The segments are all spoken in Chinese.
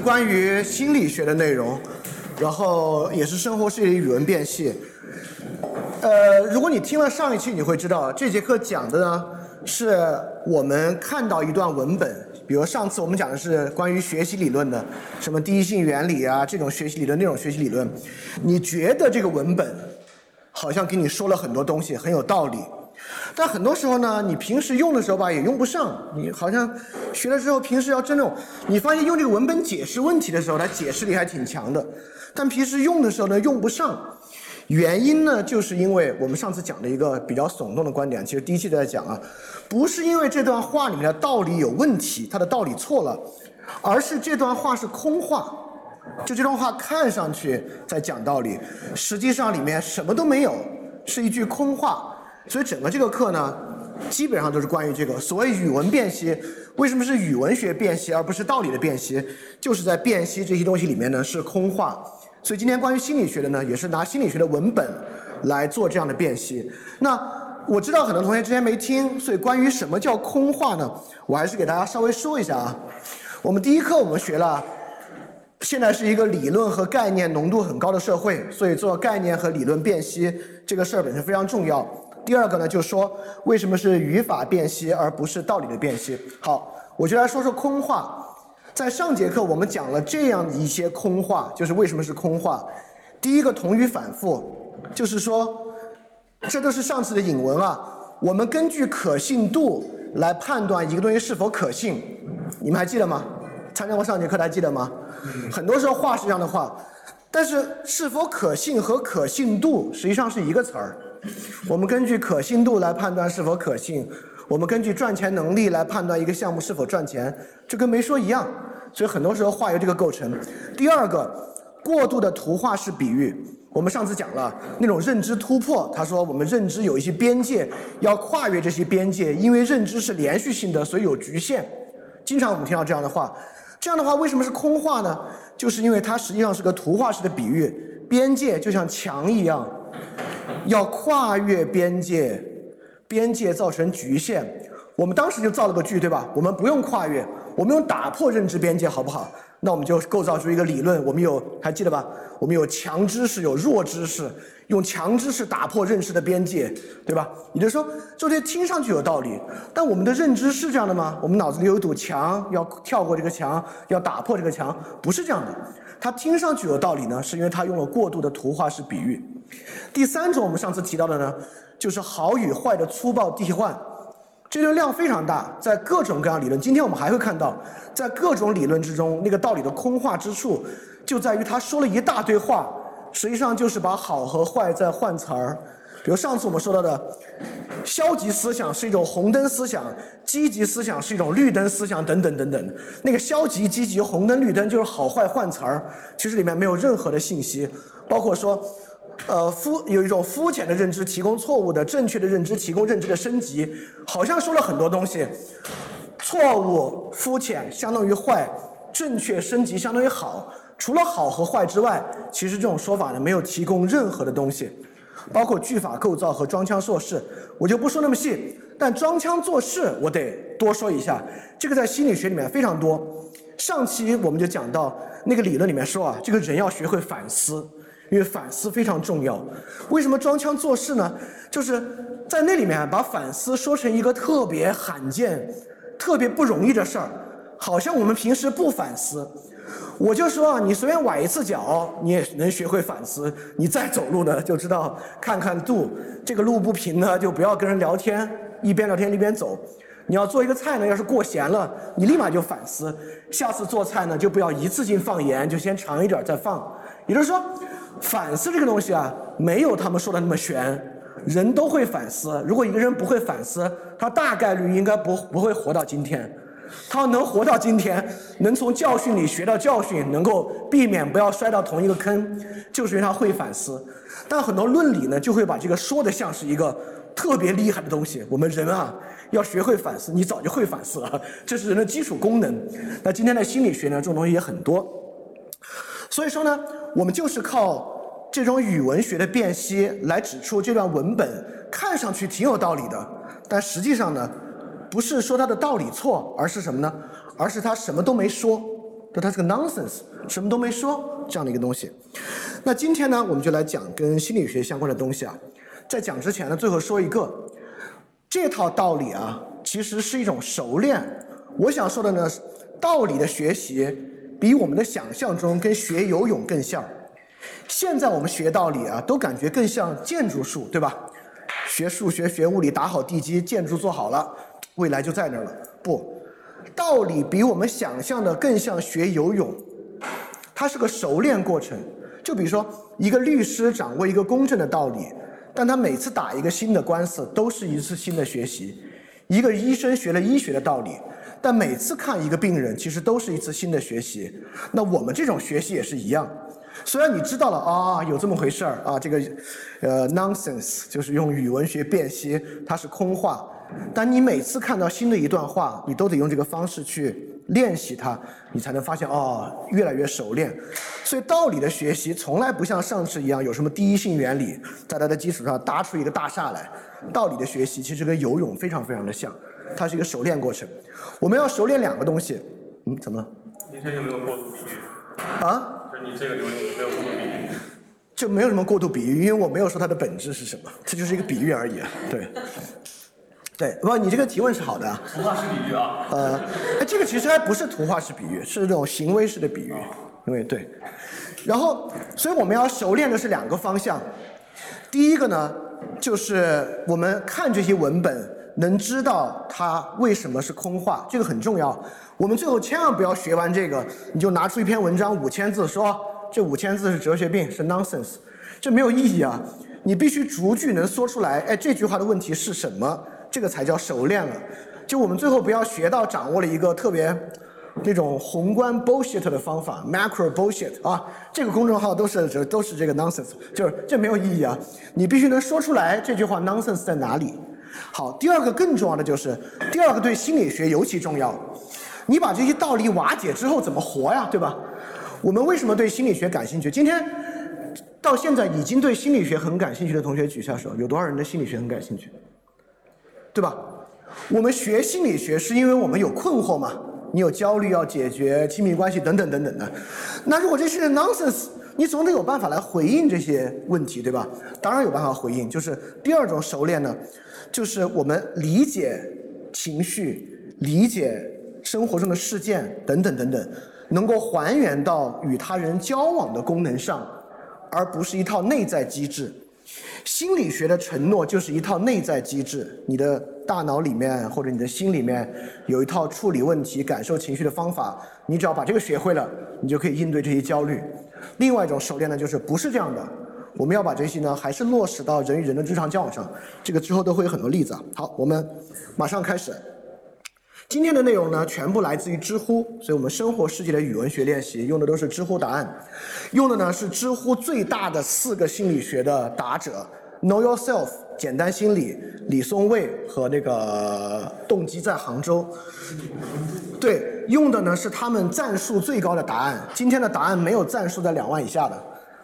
关于心理学的内容，然后也是生活式语文辨析。呃，如果你听了上一期，你会知道这节课讲的呢是我们看到一段文本，比如上次我们讲的是关于学习理论的，什么第一性原理啊这种学习理论，那种学习理论，你觉得这个文本好像给你说了很多东西，很有道理。但很多时候呢，你平时用的时候吧，也用不上。你好像学了之后，平时要真正，你发现用这个文本解释问题的时候，它解释力还挺强的。但平时用的时候呢，用不上。原因呢，就是因为我们上次讲的一个比较耸动的观点，其实第一期都在讲啊，不是因为这段话里面的道理有问题，它的道理错了，而是这段话是空话。就这段话看上去在讲道理，实际上里面什么都没有，是一句空话。所以整个这个课呢，基本上都是关于这个所谓语文辨析。为什么是语文学辨析而不是道理的辨析？就是在辨析这些东西里面呢是空话。所以今天关于心理学的呢，也是拿心理学的文本来做这样的辨析。那我知道很多同学之前没听，所以关于什么叫空话呢，我还是给大家稍微说一下啊。我们第一课我们学了，现在是一个理论和概念浓度很高的社会，所以做概念和理论辨析这个事儿本身非常重要。第二个呢，就是说为什么是语法辨析而不是道理的辨析？好，我就来说说空话。在上节课我们讲了这样一些空话，就是为什么是空话。第一个同语反复，就是说，这都是上次的引文啊。我们根据可信度来判断一个东西是否可信，你们还记得吗？参加过上节课的还记得吗？很多时候话是这样的话，但是是否可信和可信度实际上是一个词儿。我们根据可信度来判断是否可信，我们根据赚钱能力来判断一个项目是否赚钱，这跟没说一样。所以很多时候话由这个构成。第二个，过度的图画式比喻，我们上次讲了那种认知突破。他说我们认知有一些边界，要跨越这些边界，因为认知是连续性的，所以有局限。经常我们听到这样的话，这样的话为什么是空话呢？就是因为它实际上是个图画式的比喻，边界就像墙一样。要跨越边界，边界造成局限。我们当时就造了个句，对吧？我们不用跨越，我们用打破认知边界，好不好？那我们就构造出一个理论。我们有还记得吧？我们有强知识，有弱知识，用强知识打破认识的边界，对吧？也就是说，这些听上去有道理，但我们的认知是这样的吗？我们脑子里有一堵墙，要跳过这个墙，要打破这个墙，不是这样的。它听上去有道理呢，是因为它用了过度的图画式比喻。第三种，我们上次提到的呢，就是好与坏的粗暴替换，这个量非常大，在各种各样理论，今天我们还会看到，在各种理论之中，那个道理的空话之处，就在于他说了一大堆话，实际上就是把好和坏在换词儿。比如上次我们说到的，消极思想是一种红灯思想，积极思想是一种绿灯思想，等等等等。那个消极、积极、红灯、绿灯就是好坏换词儿，其实里面没有任何的信息，包括说。呃，肤有一种肤浅的认知提供错误的，正确的认知提供认知的升级，好像说了很多东西。错误、肤浅相当于坏，正确升级相当于好。除了好和坏之外，其实这种说法呢没有提供任何的东西，包括句法构造和装腔作势，我就不说那么细。但装腔作势我得多说一下，这个在心理学里面非常多。上期我们就讲到那个理论里面说啊，这个人要学会反思。因为反思非常重要，为什么装腔作势呢？就是在那里面把反思说成一个特别罕见、特别不容易的事儿，好像我们平时不反思。我就说啊，你随便崴一次脚，你也能学会反思。你再走路呢，就知道看看度，这个路不平呢，就不要跟人聊天，一边聊天一边走。你要做一个菜呢，要是过咸了，你立马就反思，下次做菜呢就不要一次性放盐，就先尝一点再放。也就是说。反思这个东西啊，没有他们说的那么玄，人都会反思。如果一个人不会反思，他大概率应该不不会活到今天。他能活到今天，能从教训里学到教训，能够避免不要摔到同一个坑，就是因为他会反思。但很多论理呢，就会把这个说的像是一个特别厉害的东西。我们人啊，要学会反思，你早就会反思了，这是人的基础功能。那今天的心理学呢，这种东西也很多。所以说呢。我们就是靠这种语文学的辨析来指出这段文本看上去挺有道理的，但实际上呢，不是说他的道理错，而是什么呢？而是他什么都没说，就他是个 nonsense，什么都没说这样的一个东西。那今天呢，我们就来讲跟心理学相关的东西啊。在讲之前呢，最后说一个，这套道理啊，其实是一种熟练。我想说的呢，道理的学习比我们的想象中跟学游泳更像。现在我们学道理啊，都感觉更像建筑术，对吧？学数学、学物理，打好地基，建筑做好了，未来就在那儿了。不，道理比我们想象的更像学游泳，它是个熟练过程。就比如说，一个律师掌握一个公正的道理，但他每次打一个新的官司都是一次新的学习；一个医生学了医学的道理，但每次看一个病人其实都是一次新的学习。那我们这种学习也是一样。虽然你知道了啊，有这么回事儿啊，这个，呃，nonsense 就是用语文学辨析，它是空话。但你每次看到新的一段话，你都得用这个方式去练习它，你才能发现哦，越来越熟练。所以道理的学习从来不像上次一样有什么第一性原理，在它的基础上搭出一个大厦来。道理的学习其实跟游泳非常非常的像，它是一个熟练过程。我们要熟练两个东西，嗯，怎么了？今天有没有过度比喻？啊？就你这个留言没有过度比喻，就没有什么过度比喻，因为我没有说它的本质是什么，这就是一个比喻而已啊。对，对，不，你这个提问是好的。图画式比喻啊。呃，哎，这个其实还不是图画式比喻，是这种行为式的比喻，因为对。然后，所以我们要熟练的是两个方向。第一个呢，就是我们看这些文本，能知道它为什么是空话，这个很重要。我们最后千万不要学完这个，你就拿出一篇文章五千字，说这五千字是哲学病，是 nonsense，这没有意义啊！你必须逐句能说出来，哎，这句话的问题是什么？这个才叫熟练了。就我们最后不要学到掌握了一个特别那种宏观 bullshit 的方法，macro bullshit 啊，这个公众号都是这都是这个 nonsense，就是这没有意义啊！你必须能说出来这句话 nonsense 在哪里。好，第二个更重要的就是，第二个对心理学尤其重要。你把这些道理瓦解之后怎么活呀？对吧？我们为什么对心理学感兴趣？今天到现在已经对心理学很感兴趣的同学举下手，有多少人对心理学很感兴趣？对吧？我们学心理学是因为我们有困惑嘛？你有焦虑要解决，亲密关系等等等等的。那如果这是 nonsense，你总得有办法来回应这些问题，对吧？当然有办法回应，就是第二种熟练呢，就是我们理解情绪，理解。生活中的事件等等等等，能够还原到与他人交往的功能上，而不是一套内在机制。心理学的承诺就是一套内在机制，你的大脑里面或者你的心里面有一套处理问题、感受情绪的方法，你只要把这个学会了，你就可以应对这些焦虑。另外一种熟练呢，就是不是这样的，我们要把这些呢，还是落实到人与人的日常交往上。这个之后都会有很多例子啊。好，我们马上开始。今天的内容呢，全部来自于知乎，所以我们生活世界的语文学练习用的都是知乎答案，用的呢是知乎最大的四个心理学的答者，Know Yourself、简单心理、李松蔚和那个动机在杭州，对，用的呢是他们赞数最高的答案。今天的答案没有赞数在两万以下的，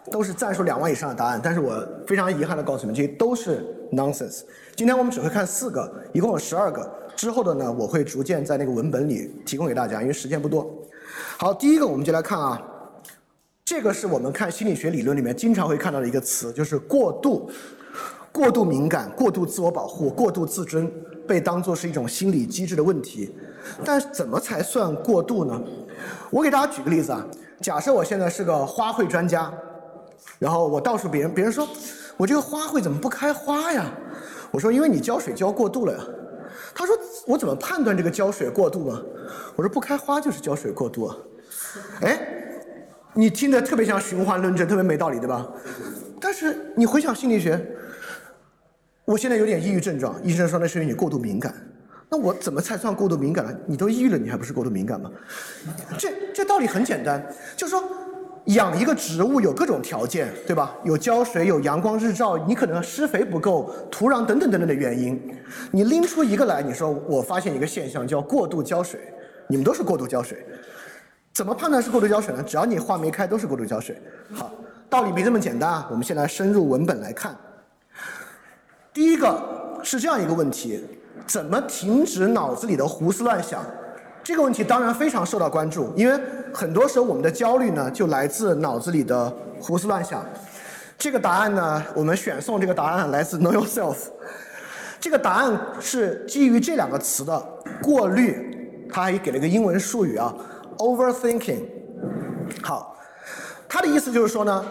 都是赞数两万以上的答案。但是我非常遗憾的告诉你们，这些都是 nonsense。今天我们只会看四个，一共有十二个。之后的呢，我会逐渐在那个文本里提供给大家，因为时间不多。好，第一个我们就来看啊，这个是我们看心理学理论里面经常会看到的一个词，就是过度、过度敏感、过度自我保护、过度自尊，被当作是一种心理机制的问题。但怎么才算过度呢？我给大家举个例子啊，假设我现在是个花卉专家，然后我告诉别人，别人说我这个花卉怎么不开花呀？我说因为你浇水浇过度了呀。他说：“我怎么判断这个浇水过度啊？”我说：“不开花就是浇水过度啊。”哎，你听着特别像循环论证，特别没道理，对吧？但是你回想心理学，我现在有点抑郁症状，医生说那是因为你过度敏感。那我怎么才算过度敏感呢？你都抑郁了，你还不是过度敏感吗？这这道理很简单，就是说。养一个植物有各种条件，对吧？有浇水，有阳光日照，你可能施肥不够，土壤等等等等的原因。你拎出一个来，你说我发现一个现象叫过度浇水，你们都是过度浇水，怎么判断是过度浇水呢？只要你花没开，都是过度浇水。好，道理没这么简单啊。我们先来深入文本来看。第一个是这样一个问题：怎么停止脑子里的胡思乱想？这个问题当然非常受到关注，因为很多时候我们的焦虑呢，就来自脑子里的胡思乱想。这个答案呢，我们选送这个答案来自 Know Yourself。这个答案是基于这两个词的过滤，他还给了一个英文术语啊，overthinking。好，他的意思就是说呢，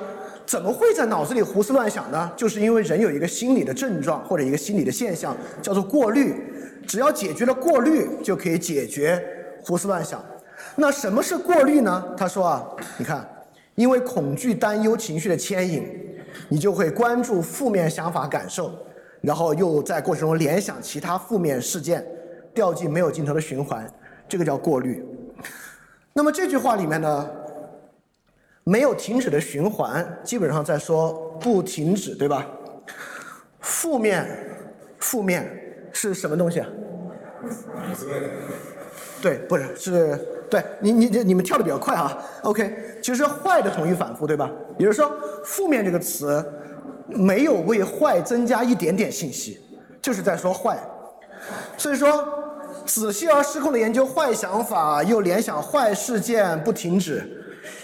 怎么会在脑子里胡思乱想呢？就是因为人有一个心理的症状或者一个心理的现象，叫做过滤。只要解决了过滤，就可以解决胡思乱想。那什么是过滤呢？他说啊，你看，因为恐惧、担忧情绪的牵引，你就会关注负面想法、感受，然后又在过程中联想其他负面事件，掉进没有尽头的循环，这个叫过滤。那么这句话里面呢，没有停止的循环，基本上在说不停止，对吧？负面，负面。是什么东西啊？对，不是，是对你你你你们跳的比较快啊。OK，其实坏的同义反复，对吧？也就是说，负面这个词没有为坏增加一点点信息，就是在说坏。所以说，仔细而失控的研究坏想法，又联想坏事件不停止。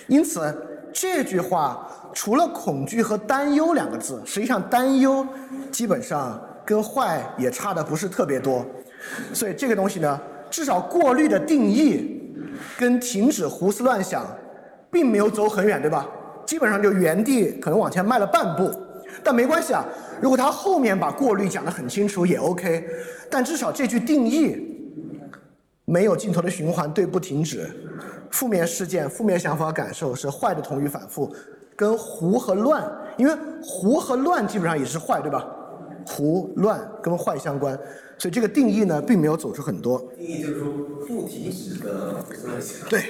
因此，这句话除了恐惧和担忧两个字，实际上担忧基本上。跟坏也差的不是特别多，所以这个东西呢，至少过滤的定义跟停止胡思乱想，并没有走很远，对吧？基本上就原地可能往前迈了半步，但没关系啊。如果他后面把过滤讲得很清楚也 OK，但至少这句定义没有尽头的循环，对不停止，负面事件、负面想法、感受是坏的同语反复，跟胡和乱，因为胡和乱基本上也是坏，对吧？胡乱跟坏相关，所以这个定义呢，并没有走出很多。定义就是说不停止的对，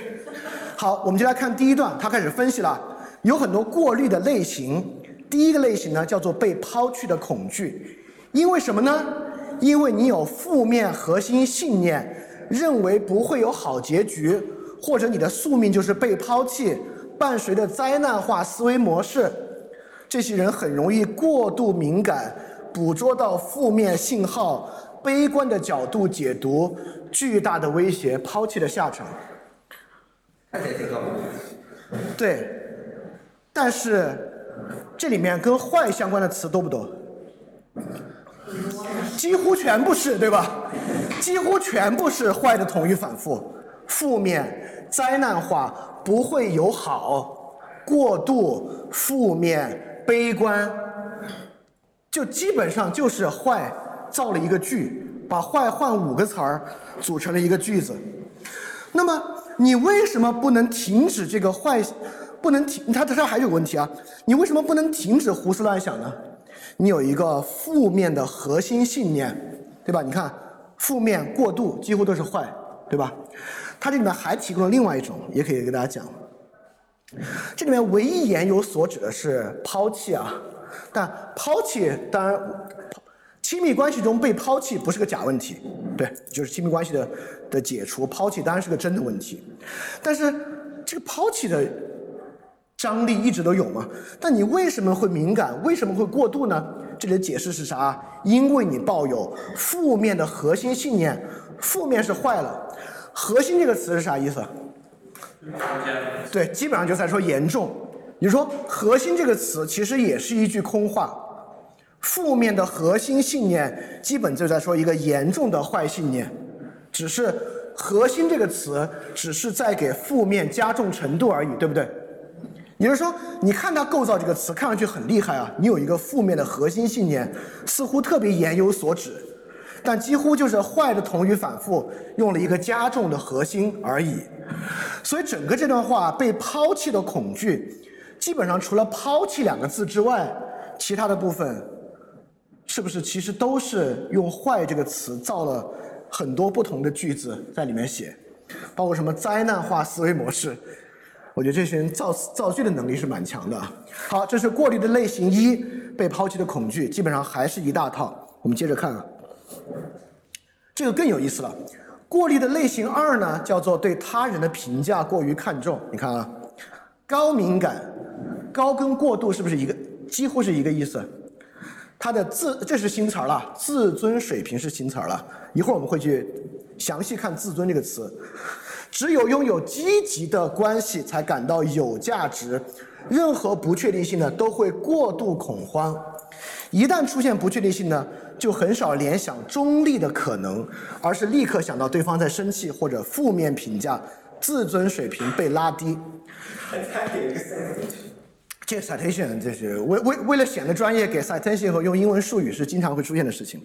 好，我们就来看第一段，他开始分析了，有很多过滤的类型。第一个类型呢，叫做被抛弃的恐惧，因为什么呢？因为你有负面核心信念，认为不会有好结局，或者你的宿命就是被抛弃，伴随着灾难化思维模式，这些人很容易过度敏感。捕捉到负面信号，悲观的角度解读，巨大的威胁，抛弃的下场。对，但是这里面跟坏相关的词多不多？几乎全部是，对吧？几乎全部是坏的统一反复，负面、灾难化、不会有好、过度、负面、悲观。就基本上就是坏造了一个句，把坏换五个词儿组成了一个句子。那么你为什么不能停止这个坏？不能停？他他这还有个问题啊，你为什么不能停止胡思乱想呢？你有一个负面的核心信念，对吧？你看负面过度几乎都是坏，对吧？它这里面还提供了另外一种，也可以给大家讲。这里面唯一言有所指的是抛弃啊。但抛弃当然，亲密关系中被抛弃不是个假问题，对，就是亲密关系的的解除，抛弃当然是个真的问题。但是这个抛弃的张力一直都有嘛？但你为什么会敏感？为什么会过度呢？这里的解释是啥？因为你抱有负面的核心信念，负面是坏了，核心这个词是啥意思？对，基本上就在说严重。你说“核心”这个词其实也是一句空话，负面的核心信念基本就在说一个严重的坏信念，只是“核心”这个词只是在给负面加重程度而已，对不对？也就是说，你看它构造这个词看上去很厉害啊，你有一个负面的核心信念，似乎特别言有所指，但几乎就是坏的同语反复，用了一个加重的核心而已。所以整个这段话被抛弃的恐惧。基本上除了“抛弃”两个字之外，其他的部分是不是其实都是用“坏”这个词造了很多不同的句子在里面写，包括什么灾难化思维模式？我觉得这些人造造句的能力是蛮强的。好，这是过滤的类型一，被抛弃的恐惧，基本上还是一大套。我们接着看啊，这个更有意思了。过滤的类型二呢，叫做对他人的评价过于看重。你看啊，高敏感。高跟过度是不是一个几乎是一个意思？它的自这是新词儿了，自尊水平是新词儿了。一会儿我们会去详细看“自尊”这个词。只有拥有积极的关系，才感到有价值。任何不确定性呢，都会过度恐慌。一旦出现不确定性呢，就很少联想中立的可能，而是立刻想到对方在生气或者负面评价，自尊水平被拉低。这 citation 这是为为为了显得专业，给 citation 和用英文术语是经常会出现的事情。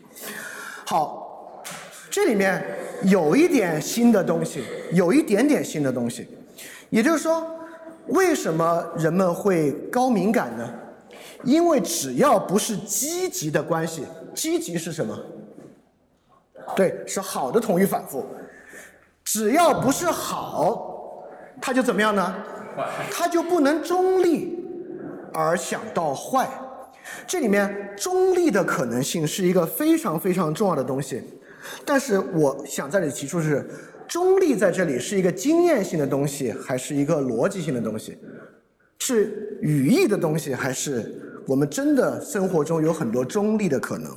好，这里面有一点新的东西，有一点点新的东西，也就是说，为什么人们会高敏感呢？因为只要不是积极的关系，积极是什么？对，是好的同义反复。只要不是好，它就怎么样呢？它就不能中立而想到坏。这里面中立的可能性是一个非常非常重要的东西。但是我想在这里提出是，中立在这里是一个经验性的东西，还是一个逻辑性的东西？是语义的东西，还是？我们真的生活中有很多中立的可能。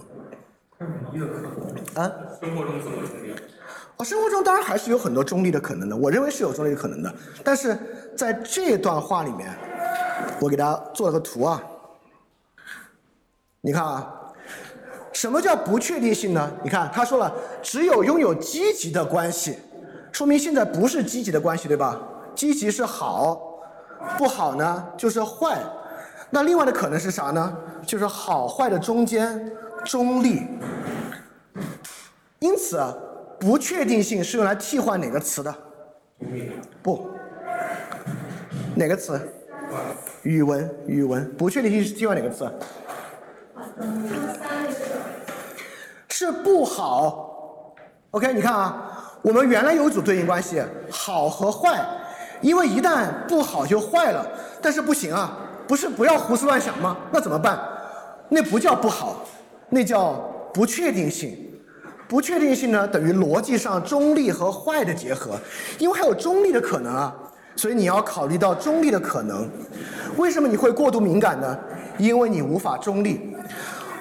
啊？生活中怎么中立？哦，生活中当然还是有很多中立的可能的。我认为是有中立的可能的。但是在这段话里面，我给大家做了个图啊。你看啊，什么叫不确定性呢？你看他说了，只有拥有积极的关系，说明现在不是积极的关系，对吧？积极是好，不好呢就是坏。那另外的可能是啥呢？就是好坏的中间中立。因此，不确定性是用来替换哪个词的？不，哪个词？语文，语文。不确定性是替换哪个词？是不好。OK，你看啊，我们原来有一组对应关系，好和坏，因为一旦不好就坏了，但是不行啊。不是不要胡思乱想吗？那怎么办？那不叫不好，那叫不确定性。不确定性呢，等于逻辑上中立和坏的结合，因为还有中立的可能啊，所以你要考虑到中立的可能。为什么你会过度敏感呢？因为你无法中立。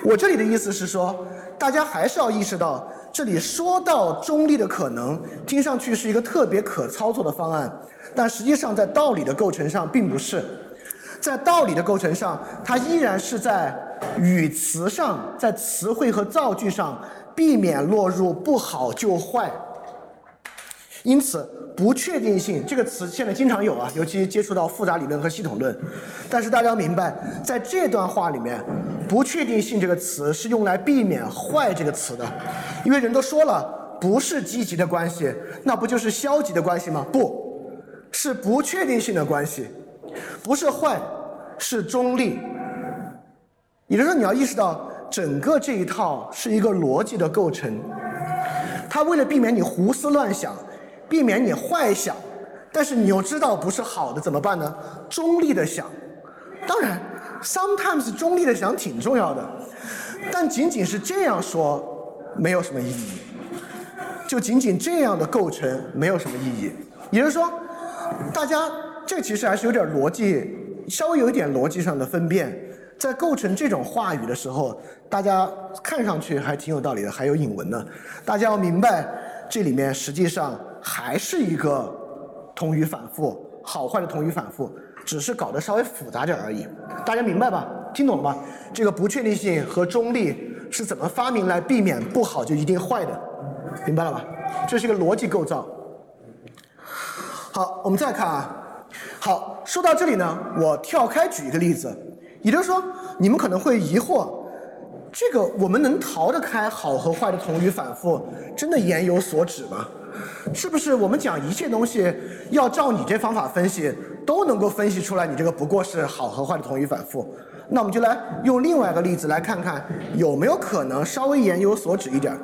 我这里的意思是说，大家还是要意识到，这里说到中立的可能，听上去是一个特别可操作的方案，但实际上在道理的构成上并不是。在道理的构成上，它依然是在语词上，在词汇和造句上避免落入不好就坏。因此，不确定性这个词现在经常有啊，尤其接触到复杂理论和系统论。但是大家要明白，在这段话里面，不确定性这个词是用来避免坏这个词的，因为人都说了，不是积极的关系，那不就是消极的关系吗？不是不确定性的关系。不是坏，是中立。也就是说，你要意识到整个这一套是一个逻辑的构成。它为了避免你胡思乱想，避免你坏想，但是你又知道不是好的，怎么办呢？中立的想。当然，sometimes 中立的想挺重要的，但仅仅是这样说没有什么意义。就仅仅这样的构成没有什么意义。也就是说，大家。这其实还是有点逻辑，稍微有一点逻辑上的分辨，在构成这种话语的时候，大家看上去还挺有道理的，还有引文呢。大家要明白，这里面实际上还是一个同语反复，好坏的同语反复，只是搞得稍微复杂点而已。大家明白吧？听懂了吧？这个不确定性和中立是怎么发明来避免不好就一定坏的？明白了吧？这是一个逻辑构造。好，我们再看啊。好，说到这里呢，我跳开举一个例子，也就是说，你们可能会疑惑，这个我们能逃得开好和坏的同语反复，真的言有所指吗？是不是我们讲一切东西要照你这方法分析，都能够分析出来你这个不过是好和坏的同语反复？那我们就来用另外一个例子来看看有没有可能稍微言有所指一点。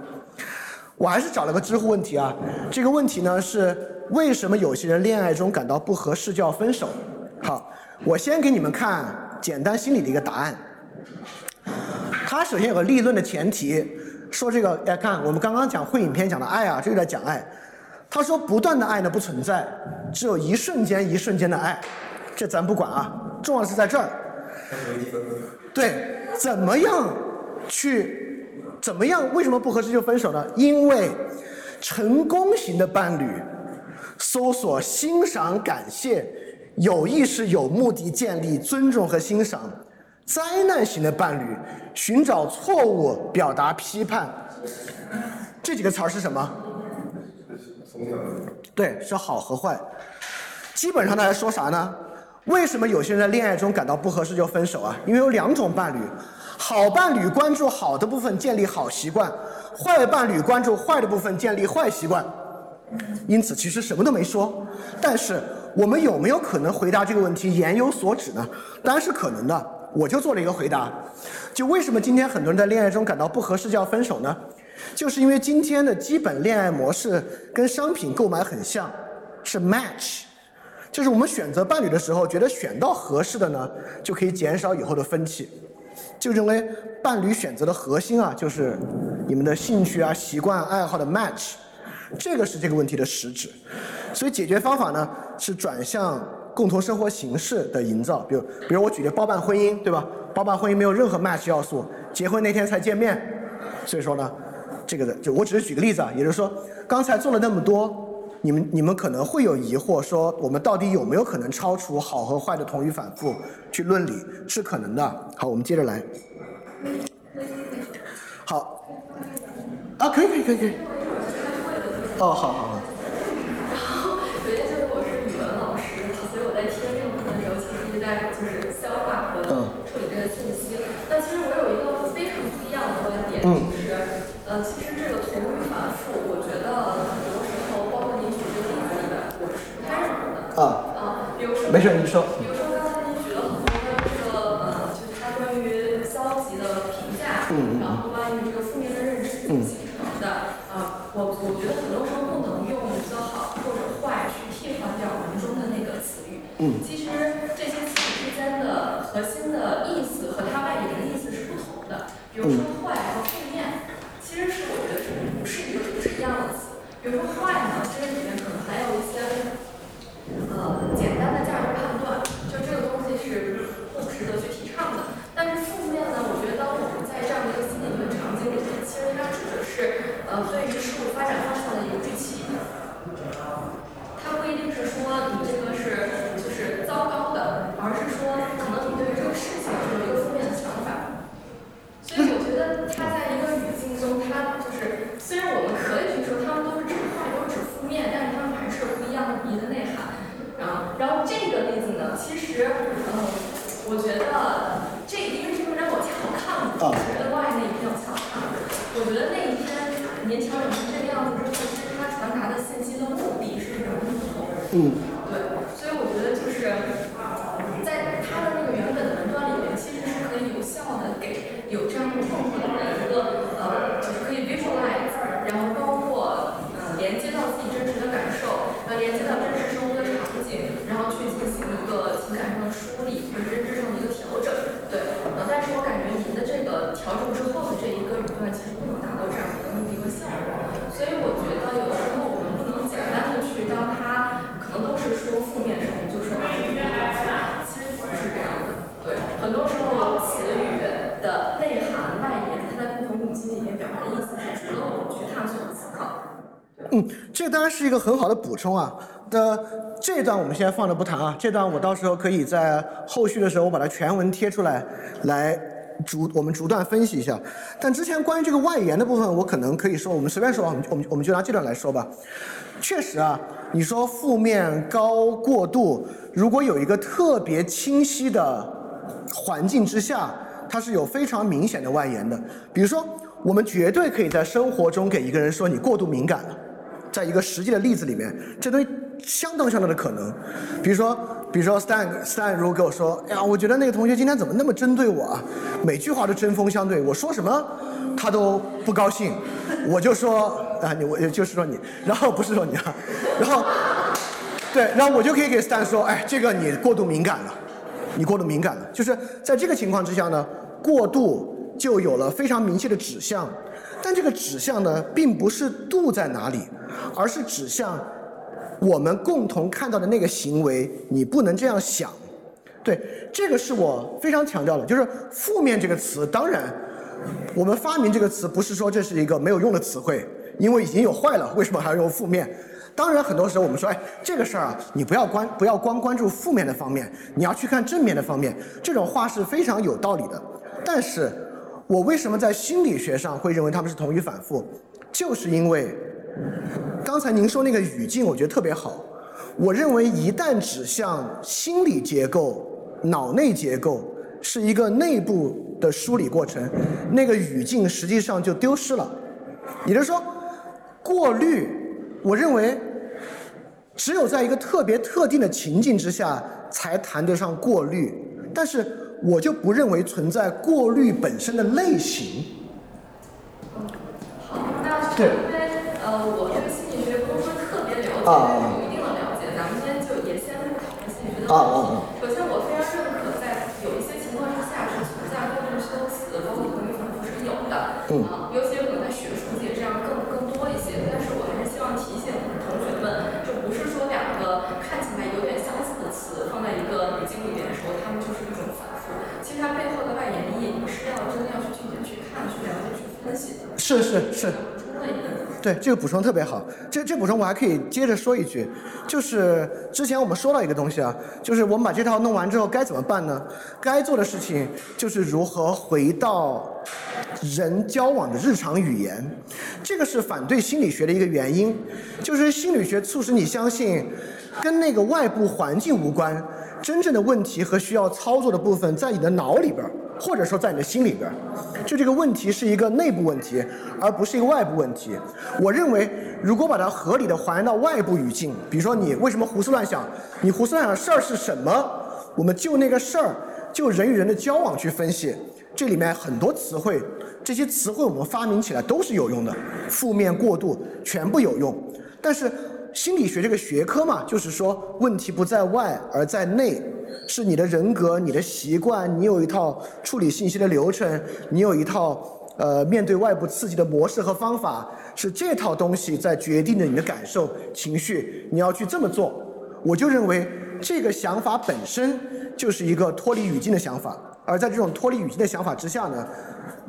我还是找了个知乎问题啊，这个问题呢是为什么有些人恋爱中感到不合适就要分手？好，我先给你们看简单心理的一个答案。他首先有个立论的前提，说这个，哎，看我们刚刚讲会影片讲的爱啊，这就在讲爱。他说不断的爱呢不存在，只有一瞬间一瞬间的爱，这咱不管啊，重要的是在这儿。对，怎么样去？怎么样？为什么不合适就分手呢？因为成功型的伴侣，搜索欣赏、感谢，有意识、有目的建立尊重和欣赏；灾难型的伴侣，寻找错误、表达批判。这几个词儿是什么？对，是好和坏。基本上他在说啥呢？为什么有些人在恋爱中感到不合适就分手啊？因为有两种伴侣，好伴侣关注好的部分，建立好习惯；坏伴侣关注坏的部分，建立坏习惯。因此，其实什么都没说。但是，我们有没有可能回答这个问题言有所指呢？当然是可能的。我就做了一个回答，就为什么今天很多人在恋爱中感到不合适就要分手呢？就是因为今天的基本恋爱模式跟商品购买很像，是 match，就是我们选择伴侣的时候，觉得选到合适的呢，就可以减少以后的分歧，就认为伴侣选择的核心啊，就是你们的兴趣啊、习惯、爱好的 match，这个是这个问题的实质。所以解决方法呢，是转向共同生活形式的营造，比如，比如我举个包办婚姻，对吧？包办婚姻没有任何 match 要素，结婚那天才见面，所以说呢。这个的，就我只是举个例子啊，也就是说，刚才做了那么多，你们你们可能会有疑惑，说我们到底有没有可能超出好和坏的同语反复去论理？是可能的。好，我们接着来。好，啊，可以可以可以可以。哦，好好好。然后，首先就是我是语文老师，所以我在听这个课的时候，其实一直在就是消化和处理这个信息。但其实我有一个非常不一样的观点，就是。呃，其实这个同语反复，我觉得很多时候，包括您举这个例子里面，我是不太认同的。啊。啊，比如说。没事，你说。比如说刚才您举了很多这个呃，就是它关于消极的评价，然后关于这个负面的认知形成的。啊，我我觉得很多时候不能用一个好或者坏去替换掉文中的那个词语。嗯。其实这些词语之间的核心的意思和它外延的意思是不同的。比如说坏和负面。其实是我觉得是不是一个不是一样的词。比如说坏呢，其实里面可能还有一些呃简单的价值判断，就这个东西是不值得去提倡的。但是负面呢，我觉得当我们在这样的一个心理学场景里面，其实它指的是呃对于事物发展方向的一个预期。它不一定是说你这个是就是糟糕的，而是说可能你对于这个事情有一个负面的想法。所以我觉得它在一个语境中，它就是虽然我们可以去说它们都是指坏，都是指负面，但是它们还是有不一样的意义的内涵。然后，然后这个例子呢，其实，嗯，我觉得这因为这个让我恰好看了，觉得外那一篇我恰好看了。我觉得那一篇您调整成这个样子之后，其实它传达的信息的目的是什么不同。嗯。对，所以我觉得就是，在它的那个原本的文段里面，其实是可以有效的给。有这样不同的一个呃，就是可以 visualize，然后包括呃连接到自己真实的感受，呃连接到真实生活的场景，然后去进行一个情感上的梳理，或者认知上的一个调整，对。呃，但是我感觉您的这个调整之后的这一个语段，其实不能达到这样的一个目的和效果。所以我觉得有的时候我们不能简单的去当它可能都是说负面的，就说啊，其实不是这样的。对，很多时候词语。的内涵外延，它在不同语境里面表达的意思是值得我们去探索和思考。嗯，这当然一个很好的补充啊。的这段我们现在放着不谈啊，这段我到时候可以在后续的时候我把它全文贴出来，来逐我们逐段分析一下。但之前关于这个外延的部分，我可能可以说，我们随便说，我们我们我们就拿这段来说吧。确实啊，你说负面高过度，如果有一个特别清晰的环境之下。它是有非常明显的外延的，比如说，我们绝对可以在生活中给一个人说你过度敏感了，在一个实际的例子里面，这东西相当相当的可能。比如说，比如说，Stan Stan 如果跟我说，哎呀，我觉得那个同学今天怎么那么针对我啊？每句话都针锋相对，我说什么他都不高兴，我就说啊，你我就是说你，然后不是说你啊，然后对，然后我就可以给 Stan 说，哎，这个你过度敏感了。你过度敏感了，就是在这个情况之下呢，过度就有了非常明确的指向，但这个指向呢，并不是度在哪里，而是指向我们共同看到的那个行为，你不能这样想。对，这个是我非常强调的，就是负面这个词，当然，我们发明这个词不是说这是一个没有用的词汇，因为已经有坏了，为什么还要用负面？当然，很多时候我们说，哎，这个事儿啊，你不要关不要光关注负面的方面，你要去看正面的方面。这种话是非常有道理的。但是，我为什么在心理学上会认为他们是同语反复？就是因为刚才您说那个语境，我觉得特别好。我认为一旦指向心理结构、脑内结构是一个内部的梳理过程，那个语境实际上就丢失了。也就是说，过滤，我认为只有在一个特别特定的情境之下才谈得上过滤，但是我就不认为存在过滤本身的类型。好，那是因为呃，我对心理学不是说特别了解，啊但是有一定的了解。咱们今天就也先不讨论心理学的问题。首先，我非常认可在有一些情况之下是存在过度修辞，包括同语反复是有的。嗯啊，尤其可能在学术界这样更更多一些。但是我还是希望提醒同学们，就不是说两个看起来有点相似的词放在一个语境里面的时候，它们就是一种反复。其实它背后的外延意，你是要真的要去具体地去看、去了解、去分析的。是是是。对，这个补充特别好。这这补充我还可以接着说一句，就是之前我们说到一个东西啊，就是我们把这套弄完之后该怎么办呢？该做的事情就是如何回到人交往的日常语言。这个是反对心理学的一个原因，就是心理学促使你相信跟那个外部环境无关，真正的问题和需要操作的部分在你的脑里边儿。或者说在你的心里边，就这个问题是一个内部问题，而不是一个外部问题。我认为，如果把它合理的还原到外部语境，比如说你为什么胡思乱想，你胡思乱想的事儿是什么？我们就那个事儿，就人与人的交往去分析，这里面很多词汇，这些词汇我们发明起来都是有用的，负面过度全部有用。但是心理学这个学科嘛，就是说问题不在外而在内。是你的人格、你的习惯，你有一套处理信息的流程，你有一套呃面对外部刺激的模式和方法，是这套东西在决定着你的感受、情绪，你要去这么做。我就认为这个想法本身就是一个脱离语境的想法，而在这种脱离语境的想法之下呢，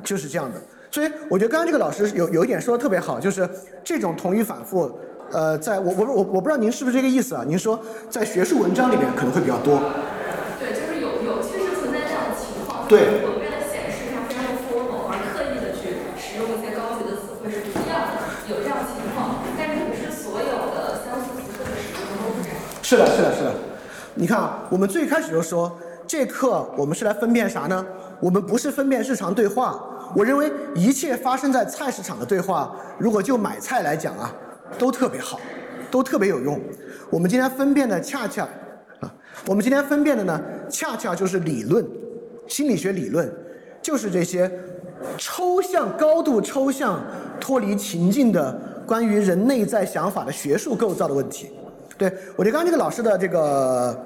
就是这样的。所以我觉得刚刚这个老师有有一点说的特别好，就是这种同语反复，呃，在我我我我不知道您是不是这个意思啊？您说在学术文章里面可能会比较多。对，就是有有确实存在这样的情况。对我们为了显示它非常而刻意的去使用一些高级的词汇是不一样的，有这样的情况，但是不是所有的相似词汇的使用都是这样。是的，是的，是的。你看啊，我们最开始就说，这课我们是来分辨啥呢？我们不是分辨日常对话。我认为一切发生在菜市场的对话，如果就买菜来讲啊，都特别好，都特别有用。我们今天分辨的恰恰啊，我们今天分辨的呢，恰恰就是理论，心理学理论，就是这些抽象、高度抽象、脱离情境的关于人内在想法的学术构造的问题。对我觉得刚刚这个老师的这个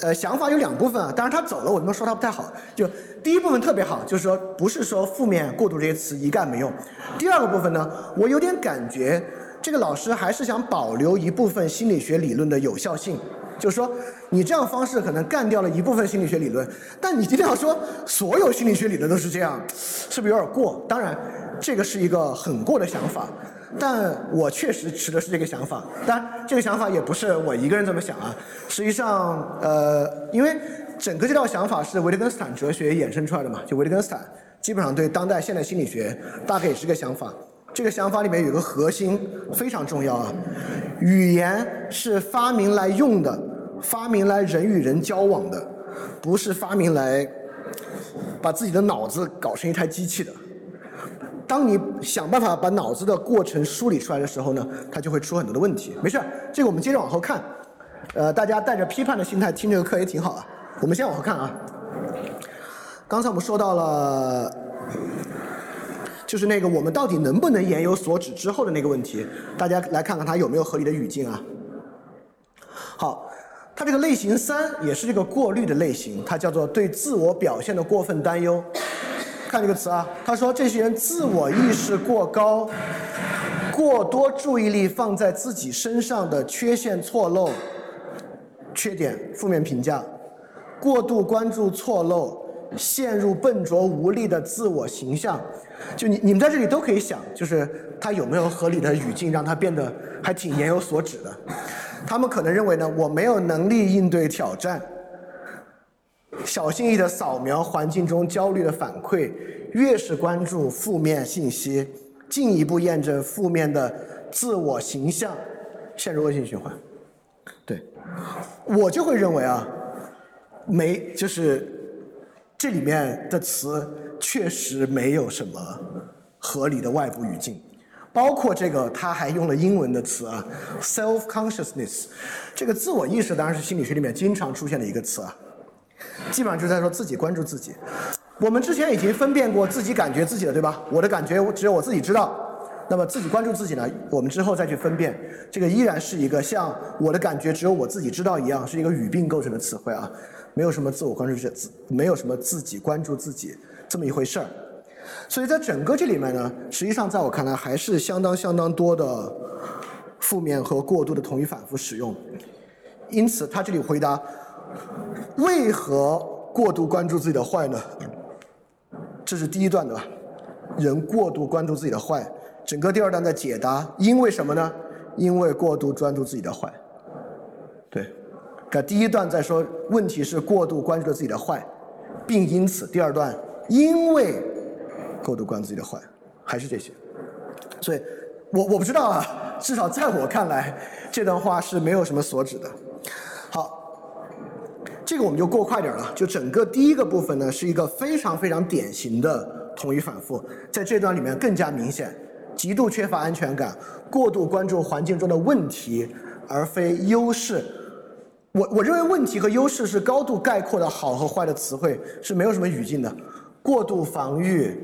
呃想法有两部分啊，当然他走了，我这么说他不太好。就第一部分特别好，就是说不是说负面过度这些词一概没用。第二个部分呢，我有点感觉这个老师还是想保留一部分心理学理论的有效性。就是说，你这样方式可能干掉了一部分心理学理论，但你今天要说所有心理学理论都是这样，是不是有点过？当然，这个是一个很过的想法，但我确实持的是这个想法。当然，这个想法也不是我一个人这么想啊。实际上，呃，因为整个这套想法是维特根斯坦哲学衍生出来的嘛，就维特根斯坦基本上对当代现代心理学大概也是个想法。这个想法里面有个核心非常重要啊，语言是发明来用的，发明来人与人交往的，不是发明来把自己的脑子搞成一台机器的。当你想办法把脑子的过程梳理出来的时候呢，它就会出很多的问题。没事儿，这个我们接着往后看。呃，大家带着批判的心态听这个课也挺好啊。我们先往后看啊。刚才我们说到了。就是那个我们到底能不能言有所指之后的那个问题，大家来看看它有没有合理的语境啊。好，它这个类型三也是这个过滤的类型，它叫做对自我表现的过分担忧。看这个词啊，他说这些人自我意识过高，过多注意力放在自己身上的缺陷错漏、缺点负面评价，过度关注错漏。陷入笨拙无力的自我形象。就你你们在这里都可以想，就是他有没有合理的语境让他变得还挺言有所指的。他们可能认为呢，我没有能力应对挑战。小心翼翼地扫描环境中焦虑的反馈，越是关注负面信息，进一步验证负面的自我形象，陷入恶性循环。对，我就会认为啊，没就是这里面的词确实没有什么合理的外部语境，包括这个他还用了英文的词啊，self consciousness，这个自我意识当然是心理学里面经常出现的一个词啊。基本上就在说自己关注自己。我们之前已经分辨过自己感觉自己了，对吧？我的感觉只有我自己知道。那么自己关注自己呢？我们之后再去分辨，这个依然是一个像我的感觉只有我自己知道一样，是一个语病构成的词汇啊，没有什么自我关注自，没有什么自己关注自己这么一回事儿。所以在整个这里面呢，实际上在我看来还是相当相当多的负面和过度的同一反复使用。因此他这里回答。为何过度关注自己的坏呢？这是第一段的吧？人过度关注自己的坏，整个第二段在解答，因为什么呢？因为过度专注自己的坏。对，看第一段在说问题是过度关注了自己的坏，并因此第二段因为过度关注自己的坏，还是这些。所以，我我不知道啊，至少在我看来，这段话是没有什么所指的。好。这个我们就过快点了，就整个第一个部分呢，是一个非常非常典型的同一反复，在这段里面更加明显，极度缺乏安全感，过度关注环境中的问题而非优势。我我认为问题和优势是高度概括的好和坏的词汇，是没有什么语境的。过度防御、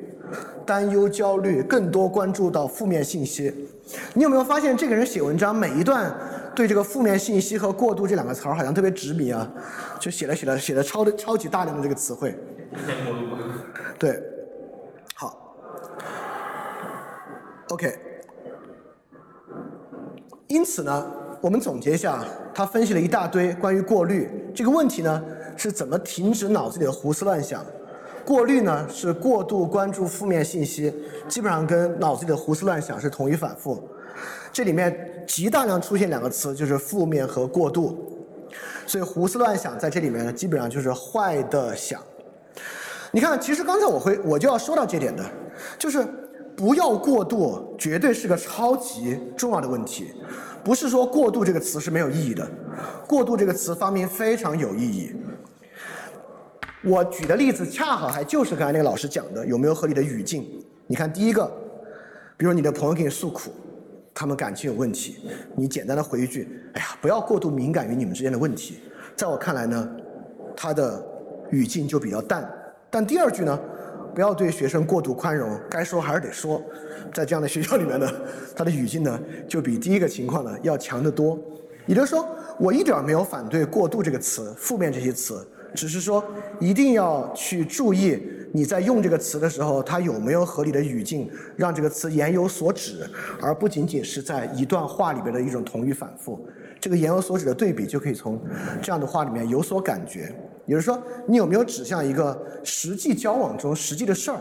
担忧、焦虑，更多关注到负面信息。你有没有发现这个人写文章每一段？对这个负面信息和过度这两个词儿好像特别执迷啊，就写了写了写了超的超级大量的这个词汇。对，好，OK。因此呢，我们总结一下，他分析了一大堆关于过滤这个问题呢，是怎么停止脑子里的胡思乱想。过滤呢是过度关注负面信息，基本上跟脑子里的胡思乱想是同一反复。这里面极大量出现两个词，就是负面和过度，所以胡思乱想在这里面呢，基本上就是坏的想。你看，其实刚才我会我就要说到这点的，就是不要过度，绝对是个超级重要的问题。不是说过度这个词是没有意义的，过度这个词发明非常有意义。我举的例子恰好还就是刚才那个老师讲的，有没有合理的语境？你看第一个，比如你的朋友给你诉苦。他们感情有问题，你简单的回一句：“哎呀，不要过度敏感于你们之间的问题。”在我看来呢，他的语境就比较淡。但第二句呢，不要对学生过度宽容，该说还是得说。在这样的学校里面呢，他的语境呢就比第一个情况呢要强得多。也就是说，我一点没有反对“过度”这个词、负面这些词，只是说一定要去注意。你在用这个词的时候，它有没有合理的语境，让这个词言有所指，而不仅仅是在一段话里边的一种同语反复。这个言有所指的对比，就可以从这样的话里面有所感觉。也就是说，你有没有指向一个实际交往中实际的事儿？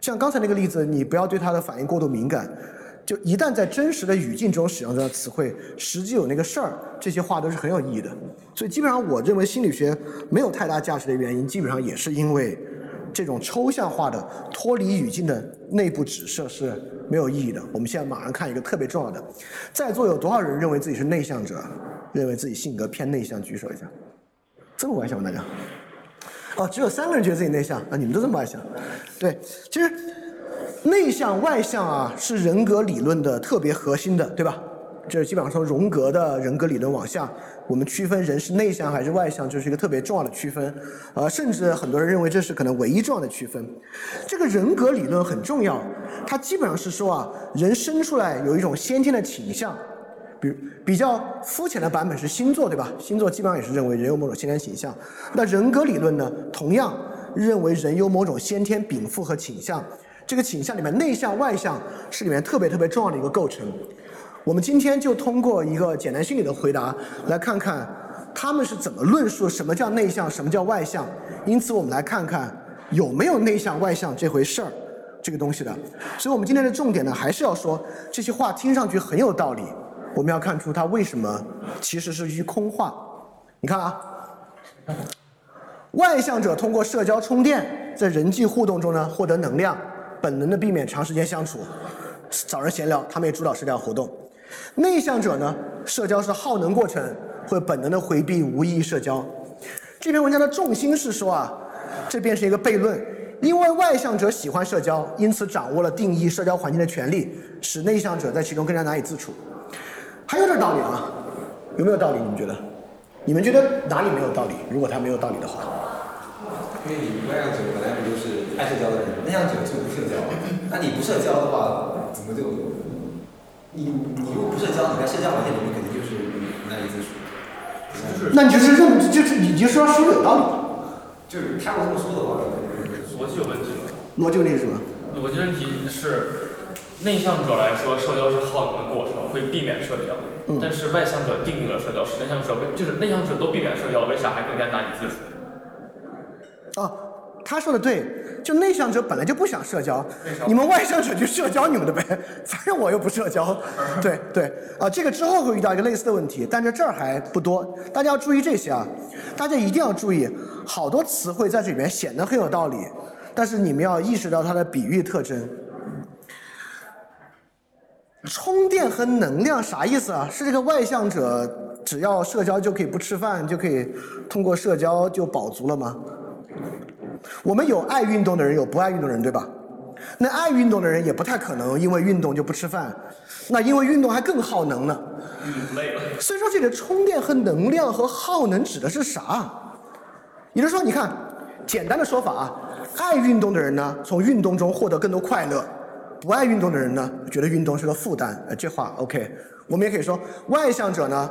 像刚才那个例子，你不要对他的反应过度敏感。就一旦在真实的语境中使用这个词汇，实际有那个事儿，这些话都是很有意义的。所以基本上，我认为心理学没有太大价值的原因，基本上也是因为。这种抽象化的脱离语境的内部指涉是没有意义的。我们现在马上看一个特别重要的，在座有多少人认为自己是内向者？认为自己性格偏内向？举手一下。这么外向吗？大家？哦，只有三个人觉得自己内向啊！你们都这么外向？对，其实内向外向啊是人格理论的特别核心的，对吧？这基本上从荣格的人格理论往下。我们区分人是内向还是外向，就是一个特别重要的区分，呃，甚至很多人认为这是可能唯一重要的区分。这个人格理论很重要，它基本上是说啊，人生出来有一种先天的倾向，比如比较肤浅的版本是星座，对吧？星座基本上也是认为人有某种先天倾向。那人格理论呢，同样认为人有某种先天禀赋和倾向，这个倾向里面内向外向是里面特别特别重要的一个构成。我们今天就通过一个简单心理的回答，来看看他们是怎么论述什么叫内向，什么叫外向。因此，我们来看看有没有内向外向这回事儿，这个东西的。所以我们今天的重点呢，还是要说这些话听上去很有道理，我们要看出它为什么其实是一句空话。你看啊，外向者通过社交充电，在人际互动中呢获得能量，本能的避免长时间相处，找人闲聊，他们也主导社交活动。内向者呢，社交是耗能过程，会本能的回避无意义社交。这篇文章的重心是说啊，这便是一个悖论，因为外向者喜欢社交，因此掌握了定义社交环境的权利，使内向者在其中更加难以自处。还有点道理啊，有没有道理？你们觉得？你们觉得哪里没有道理？如果他没有道理的话，因为你外向者本来不就是爱社交的人，内向者就不社交，那你不社交的话，怎么就你你又不社交，你在社交环境里面肯定就是难以自处。就是那你就是认，就是你就说说的有道理，就是他要这么说的话，逻辑有问题了。逻辑问题是什么？逻辑问题是，内向者来说，社交是耗能的过程，会避免社交。嗯但是外向者定义了社交，使内向者为就是内向者都避免社交，为啥还更加难以自处？哦，他说的对，就内向者本来就不想社交，你们外向者去社交你们的呗，反正我又不社交。对对啊，这个之后会遇到一个类似的问题，但是这儿还不多，大家要注意这些啊，大家一定要注意，好多词汇在这里面显得很有道理，但是你们要意识到它的比喻特征。充电和能量啥意思啊？是这个外向者只要社交就可以不吃饭，就可以通过社交就饱足了吗？我们有爱运动的人，有不爱运动的人，对吧？那爱运动的人也不太可能因为运动就不吃饭，那因为运动还更耗能呢。所以说，这里的充电和能量和耗能指的是啥？也就是说，你看，简单的说法啊，爱运动的人呢，从运动中获得更多快乐；不爱运动的人呢，觉得运动是个负担。呃，这话 OK。我们也可以说，外向者呢，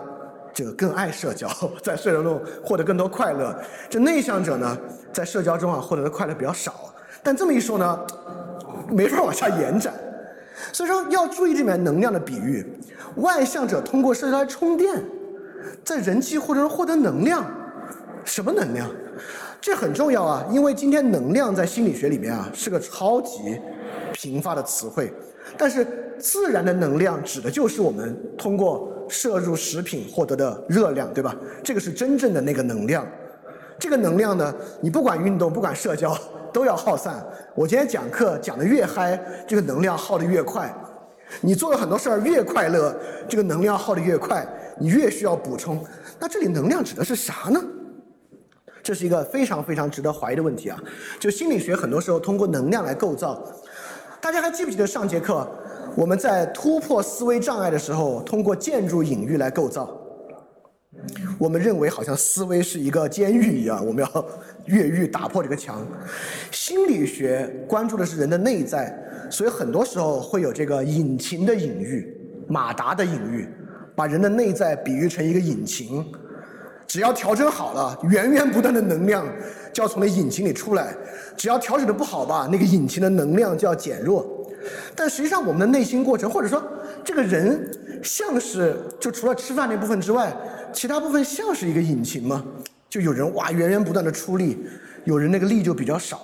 这个更爱社交，在社交中获得更多快乐；这内向者呢，在社交中啊获得的快乐比较少。但这么一说呢，没法往下延展。所以说要注意这里面能量的比喻，外向者通过社交来充电，在人际或者中获得能量，什么能量？这很重要啊，因为今天能量在心理学里面啊是个超级贫乏的词汇，但是自然的能量指的就是我们通过摄入食品获得的热量，对吧？这个是真正的那个能量。这个能量呢，你不管运动，不管社交，都要耗散。我今天讲课讲的越嗨，这个能量耗得越快。你做了很多事儿越快乐，这个能量耗得越快，你越需要补充。那这里能量指的是啥呢？这是一个非常非常值得怀疑的问题啊！就心理学很多时候通过能量来构造。大家还记不记得上节课我们在突破思维障碍的时候，通过建筑隐喻来构造？我们认为好像思维是一个监狱一样，我们要越狱打破这个墙。心理学关注的是人的内在，所以很多时候会有这个引擎的隐喻、马达的隐喻，把人的内在比喻成一个引擎。只要调整好了，源源不断的能量就要从那引擎里出来；只要调整的不好吧，那个引擎的能量就要减弱。但实际上，我们的内心过程，或者说这个人，像是就除了吃饭那部分之外，其他部分像是一个引擎吗？就有人哇源源不断的出力，有人那个力就比较少。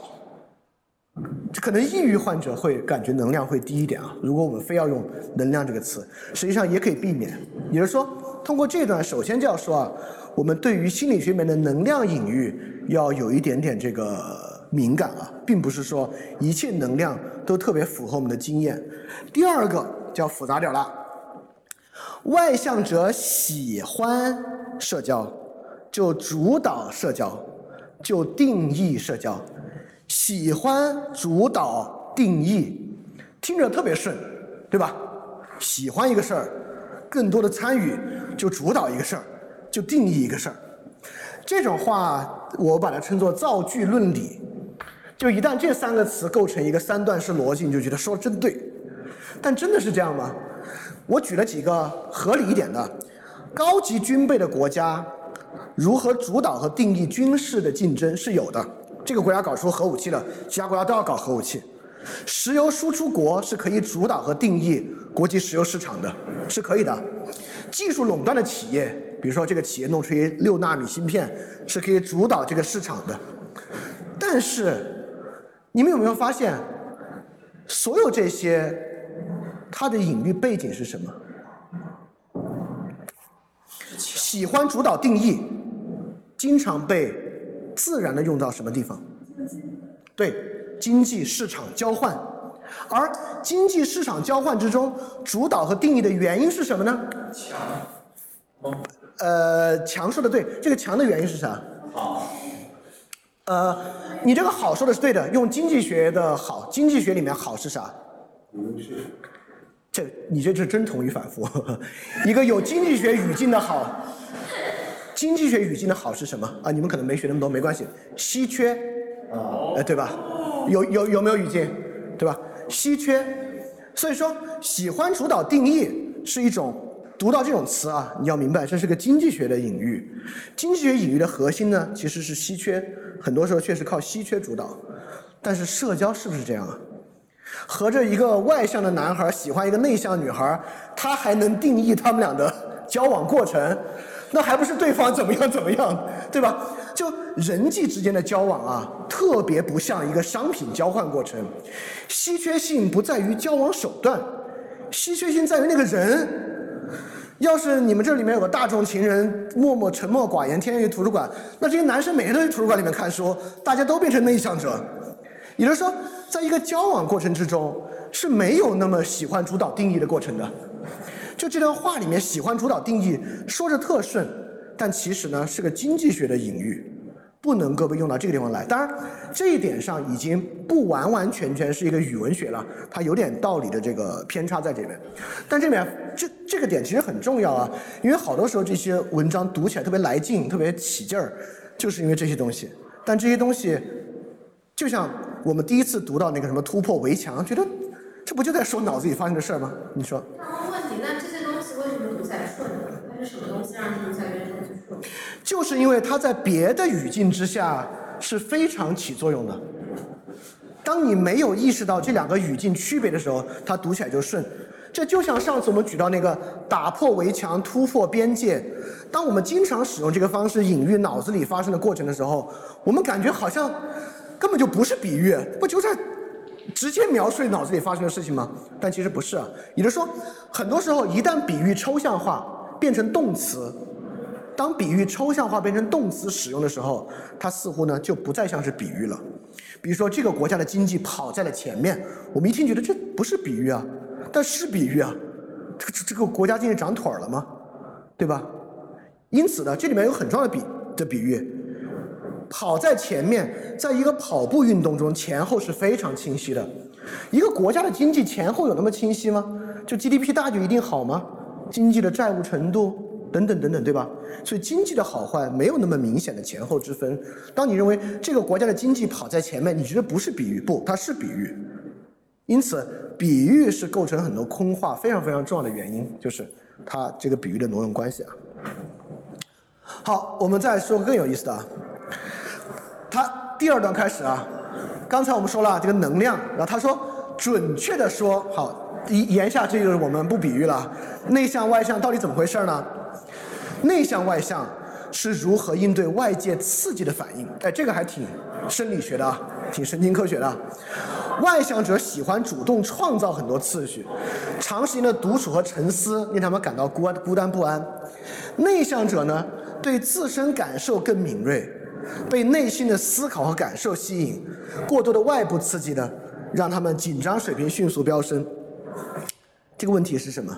这可能抑郁患者会感觉能量会低一点啊。如果我们非要用“能量”这个词，实际上也可以避免。也就是说，通过这段，首先就要说啊，我们对于心理学里面的能量隐喻要有一点点这个敏感啊，并不是说一切能量都特别符合我们的经验。第二个就要复杂点了，外向者喜欢社交，就主导社交，就定义社交。喜欢主导定义，听着特别顺，对吧？喜欢一个事儿，更多的参与就主导一个事儿，就定义一个事儿。这种话我把它称作造句论理。就一旦这三个词构成一个三段式逻辑，你就觉得说的真对。但真的是这样吗？我举了几个合理一点的，高级军备的国家如何主导和定义军事的竞争是有的。这个国家搞出核武器了，其他国家都要搞核武器。石油输出国是可以主导和定义国际石油市场的，是可以的。技术垄断的企业，比如说这个企业弄出一六纳米芯片是可以主导这个市场的。但是你们有没有发现，所有这些它的隐喻背景是什么？喜欢主导定义，经常被自然的用到什么地方？对，经济市场交换。而经济市场交换之中，主导和定义的原因是什么呢？强。呃，强说的对，这个强的原因是啥？好。呃，你这个好说的是对的，用经济学的好，经济学里面好是啥？这你这是真同语反复，一个有经济学语境的好，经济学语境的好是什么啊？你们可能没学那么多，没关系，稀缺，哦。哎，对吧？有有有没有语境？对吧？稀缺，所以说喜欢主导定义是一种读到这种词啊，你要明白这是个经济学的隐喻。经济学隐喻的核心呢，其实是稀缺，很多时候确实靠稀缺主导。但是社交是不是这样啊？合着一个外向的男孩喜欢一个内向女孩，他还能定义他们俩的交往过程？那还不是对方怎么样怎么样，对吧？就人际之间的交往啊，特别不像一个商品交换过程。稀缺性不在于交往手段，稀缺性在于那个人。要是你们这里面有个大众情人，默默沉默寡言，天天去图书馆，那这些男生每天都去图书馆里面看书，大家都变成内向者。也就是说，在一个交往过程之中，是没有那么喜欢主导定义的过程的。就这段话里面，喜欢主导定义说着特顺，但其实呢是个经济学的隐喻，不能够被用到这个地方来。当然，这一点上已经不完完全全是一个语文学了，它有点道理的这个偏差在这边。但这边这这个点其实很重要啊，因为好多时候这些文章读起来特别来劲，特别起劲儿，就是因为这些东西。但这些东西，就像我们第一次读到那个什么突破围墙，觉得这不就在说脑子里发生的事儿吗？你说？那问题，那这些东西为什么读起来顺呢东西让读起来变成顺？就是因为它在别的语境之下是非常起作用的。当你没有意识到这两个语境区别的时候，它读起来就顺。这就像上次我们举到那个打破围墙、突破边界。当我们经常使用这个方式隐喻脑子里发生的过程的时候，我们感觉好像根本就不是比喻，不就是直接描述脑子里发生的事情吗？但其实不是啊。也就是说，很多时候一旦比喻抽象化。变成动词，当比喻抽象化变成动词使用的时候，它似乎呢就不再像是比喻了。比如说，这个国家的经济跑在了前面，我们一听觉得这不是比喻啊，但是比喻啊，这个这个国家经济长腿了吗？对吧？因此呢，这里面有很重要的比的比喻，跑在前面，在一个跑步运动中，前后是非常清晰的。一个国家的经济前后有那么清晰吗？就 GDP 大就一定好吗？经济的债务程度等等等等，对吧？所以经济的好坏没有那么明显的前后之分。当你认为这个国家的经济跑在前面，你觉得不是比喻，不，它是比喻。因此，比喻是构成很多空话非常非常重要的原因，就是它这个比喻的挪用关系啊。好，我们再说个更有意思的啊。它第二段开始啊，刚才我们说了这个能量，然后他说准确的说，好。言言下之意就是我们不比喻了，内向外向到底怎么回事呢？内向外向是如何应对外界刺激的反应？哎，这个还挺生理学的啊，挺神经科学的。外向者喜欢主动创造很多次序，长时间的独处和沉思令他们感到孤孤单不安。内向者呢，对自身感受更敏锐，被内心的思考和感受吸引。过多的外部刺激呢，让他们紧张水平迅速飙升。这个问题是什么？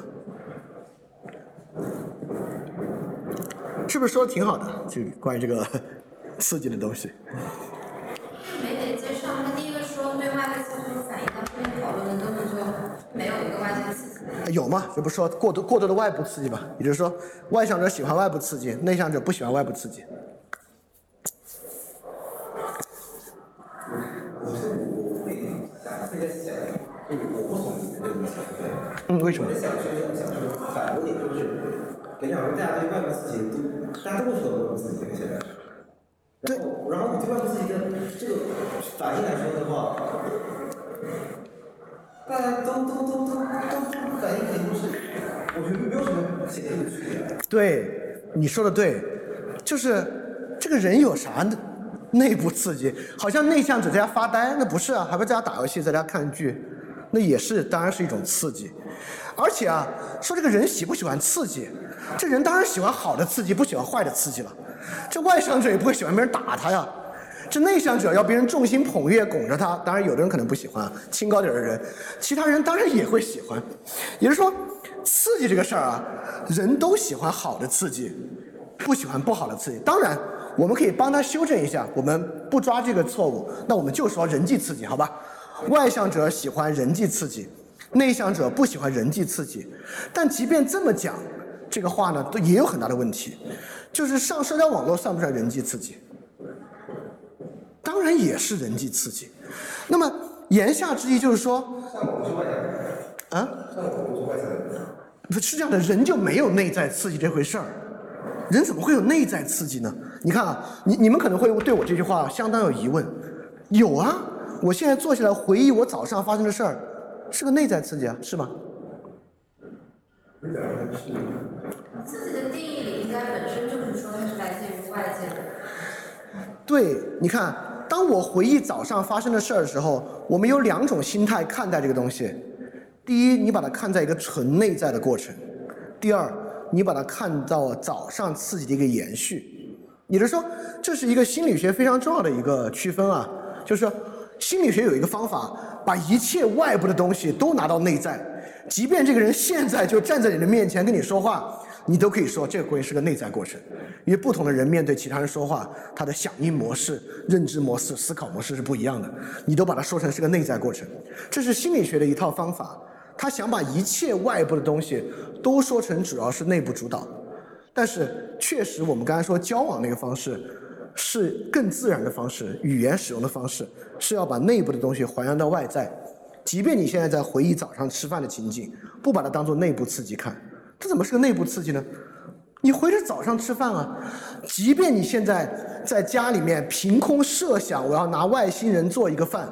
是不是说的挺好的？就关于这个 刺激的东西。没得接上，他第一个说对外界刺激反应，他后面讨论的根本就没有一个外界刺激。有吗？就不说过多过多的外部刺激吧。也就是说，外向者喜欢外部刺激，内向者不喜欢外部刺激。嗯，为什么？反驳点就是，感觉好像大家对外部刺激都，大家都会受到外部刺激现在。然后，然后你对外部刺激的这个反应来说的话，大家都都都都都反应肯定是，我觉得没有什么显著的区别。对，你说的对，就是这个人有啥呢？内部刺激，好像内向者在家发呆，那不是啊，还不在家打游戏，在家看剧，那也是，当然是一种刺激。而且啊，说这个人喜不喜欢刺激，这人当然喜欢好的刺激，不喜欢坏的刺激了。这外向者也不会喜欢别人打他呀。这内向者要别人众星捧月拱着他，当然有的人可能不喜欢，清高点的人，其他人当然也会喜欢。也就是说，刺激这个事儿啊，人都喜欢好的刺激，不喜欢不好的刺激。当然，我们可以帮他修正一下，我们不抓这个错误，那我们就说人际刺激，好吧？外向者喜欢人际刺激，内向者不喜欢人际刺激。但即便这么讲，这个话呢，都也有很大的问题，就是上社交网络算不算人际刺激？当然也是人际刺激。那么言下之意就是说，啊，是这样的，人就没有内在刺激这回事儿。人怎么会有内在刺激呢？你看啊，你你们可能会对我这句话相当有疑问。有啊，我现在坐下来回忆我早上发生的事儿，是个内在刺激啊，是吗？自己的定义里应该本身就是说它是来自于外界的。对，你看。当我回忆早上发生的事儿的时候，我们有两种心态看待这个东西。第一，你把它看在一个纯内在的过程；第二，你把它看到早上刺激的一个延续。也就是说，这是一个心理学非常重要的一个区分啊，就是说，心理学有一个方法，把一切外部的东西都拿到内在，即便这个人现在就站在你的面前跟你说话。你都可以说这个过程是个内在过程，因为不同的人面对其他人说话，他的响应模式、认知模式、思考模式是不一样的。你都把它说成是个内在过程，这是心理学的一套方法。他想把一切外部的东西都说成主要是内部主导，但是确实我们刚才说交往那个方式是更自然的方式，语言使用的方式是要把内部的东西还原到外在。即便你现在在回忆早上吃饭的情景，不把它当做内部刺激看。这怎么是个内部刺激呢？你回着早上吃饭啊，即便你现在在家里面凭空设想我要拿外星人做一个饭，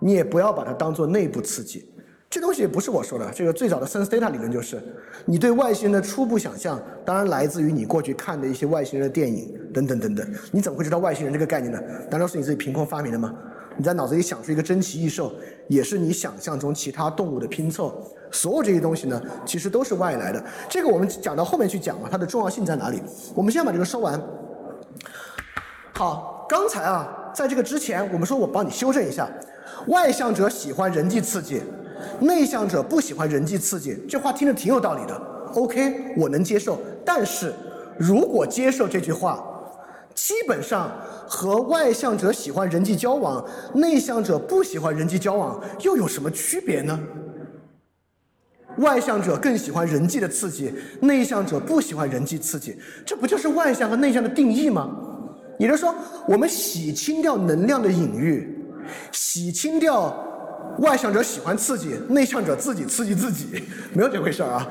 你也不要把它当做内部刺激。这东西不是我说的，这个最早的 sense data 理论就是，你对外星人的初步想象，当然来自于你过去看的一些外星人的电影等等等等。你怎么会知道外星人这个概念呢？难道是你自己凭空发明的吗？你在脑子里想出一个珍奇异兽，也是你想象中其他动物的拼凑。所有这些东西呢，其实都是外来的。这个我们讲到后面去讲嘛，它的重要性在哪里？我们先把这个说完。好，刚才啊，在这个之前，我们说我帮你修正一下：外向者喜欢人际刺激，内向者不喜欢人际刺激。这话听着挺有道理的，OK，我能接受。但是如果接受这句话，基本上和外向者喜欢人际交往，内向者不喜欢人际交往又有什么区别呢？外向者更喜欢人际的刺激，内向者不喜欢人际刺激，这不就是外向和内向的定义吗？也就是说，我们洗清掉能量的隐喻，洗清掉外向者喜欢刺激，内向者自己刺激自己，没有这回事儿啊。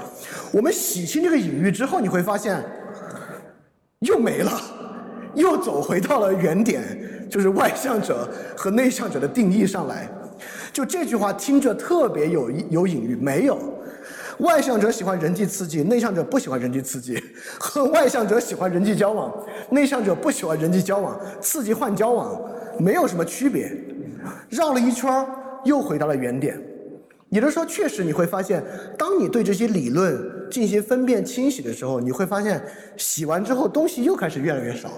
我们洗清这个隐喻之后，你会发现又没了，又走回到了原点，就是外向者和内向者的定义上来。就这句话听着特别有有隐喻，没有。外向者喜欢人际刺激，内向者不喜欢人际刺激；和外向者喜欢人际交往，内向者不喜欢人际交往。刺激换交往，没有什么区别。绕了一圈儿又回到了原点。也就是说，确实你会发现，当你对这些理论进行分辨清洗的时候，你会发现，洗完之后东西又开始越来越少。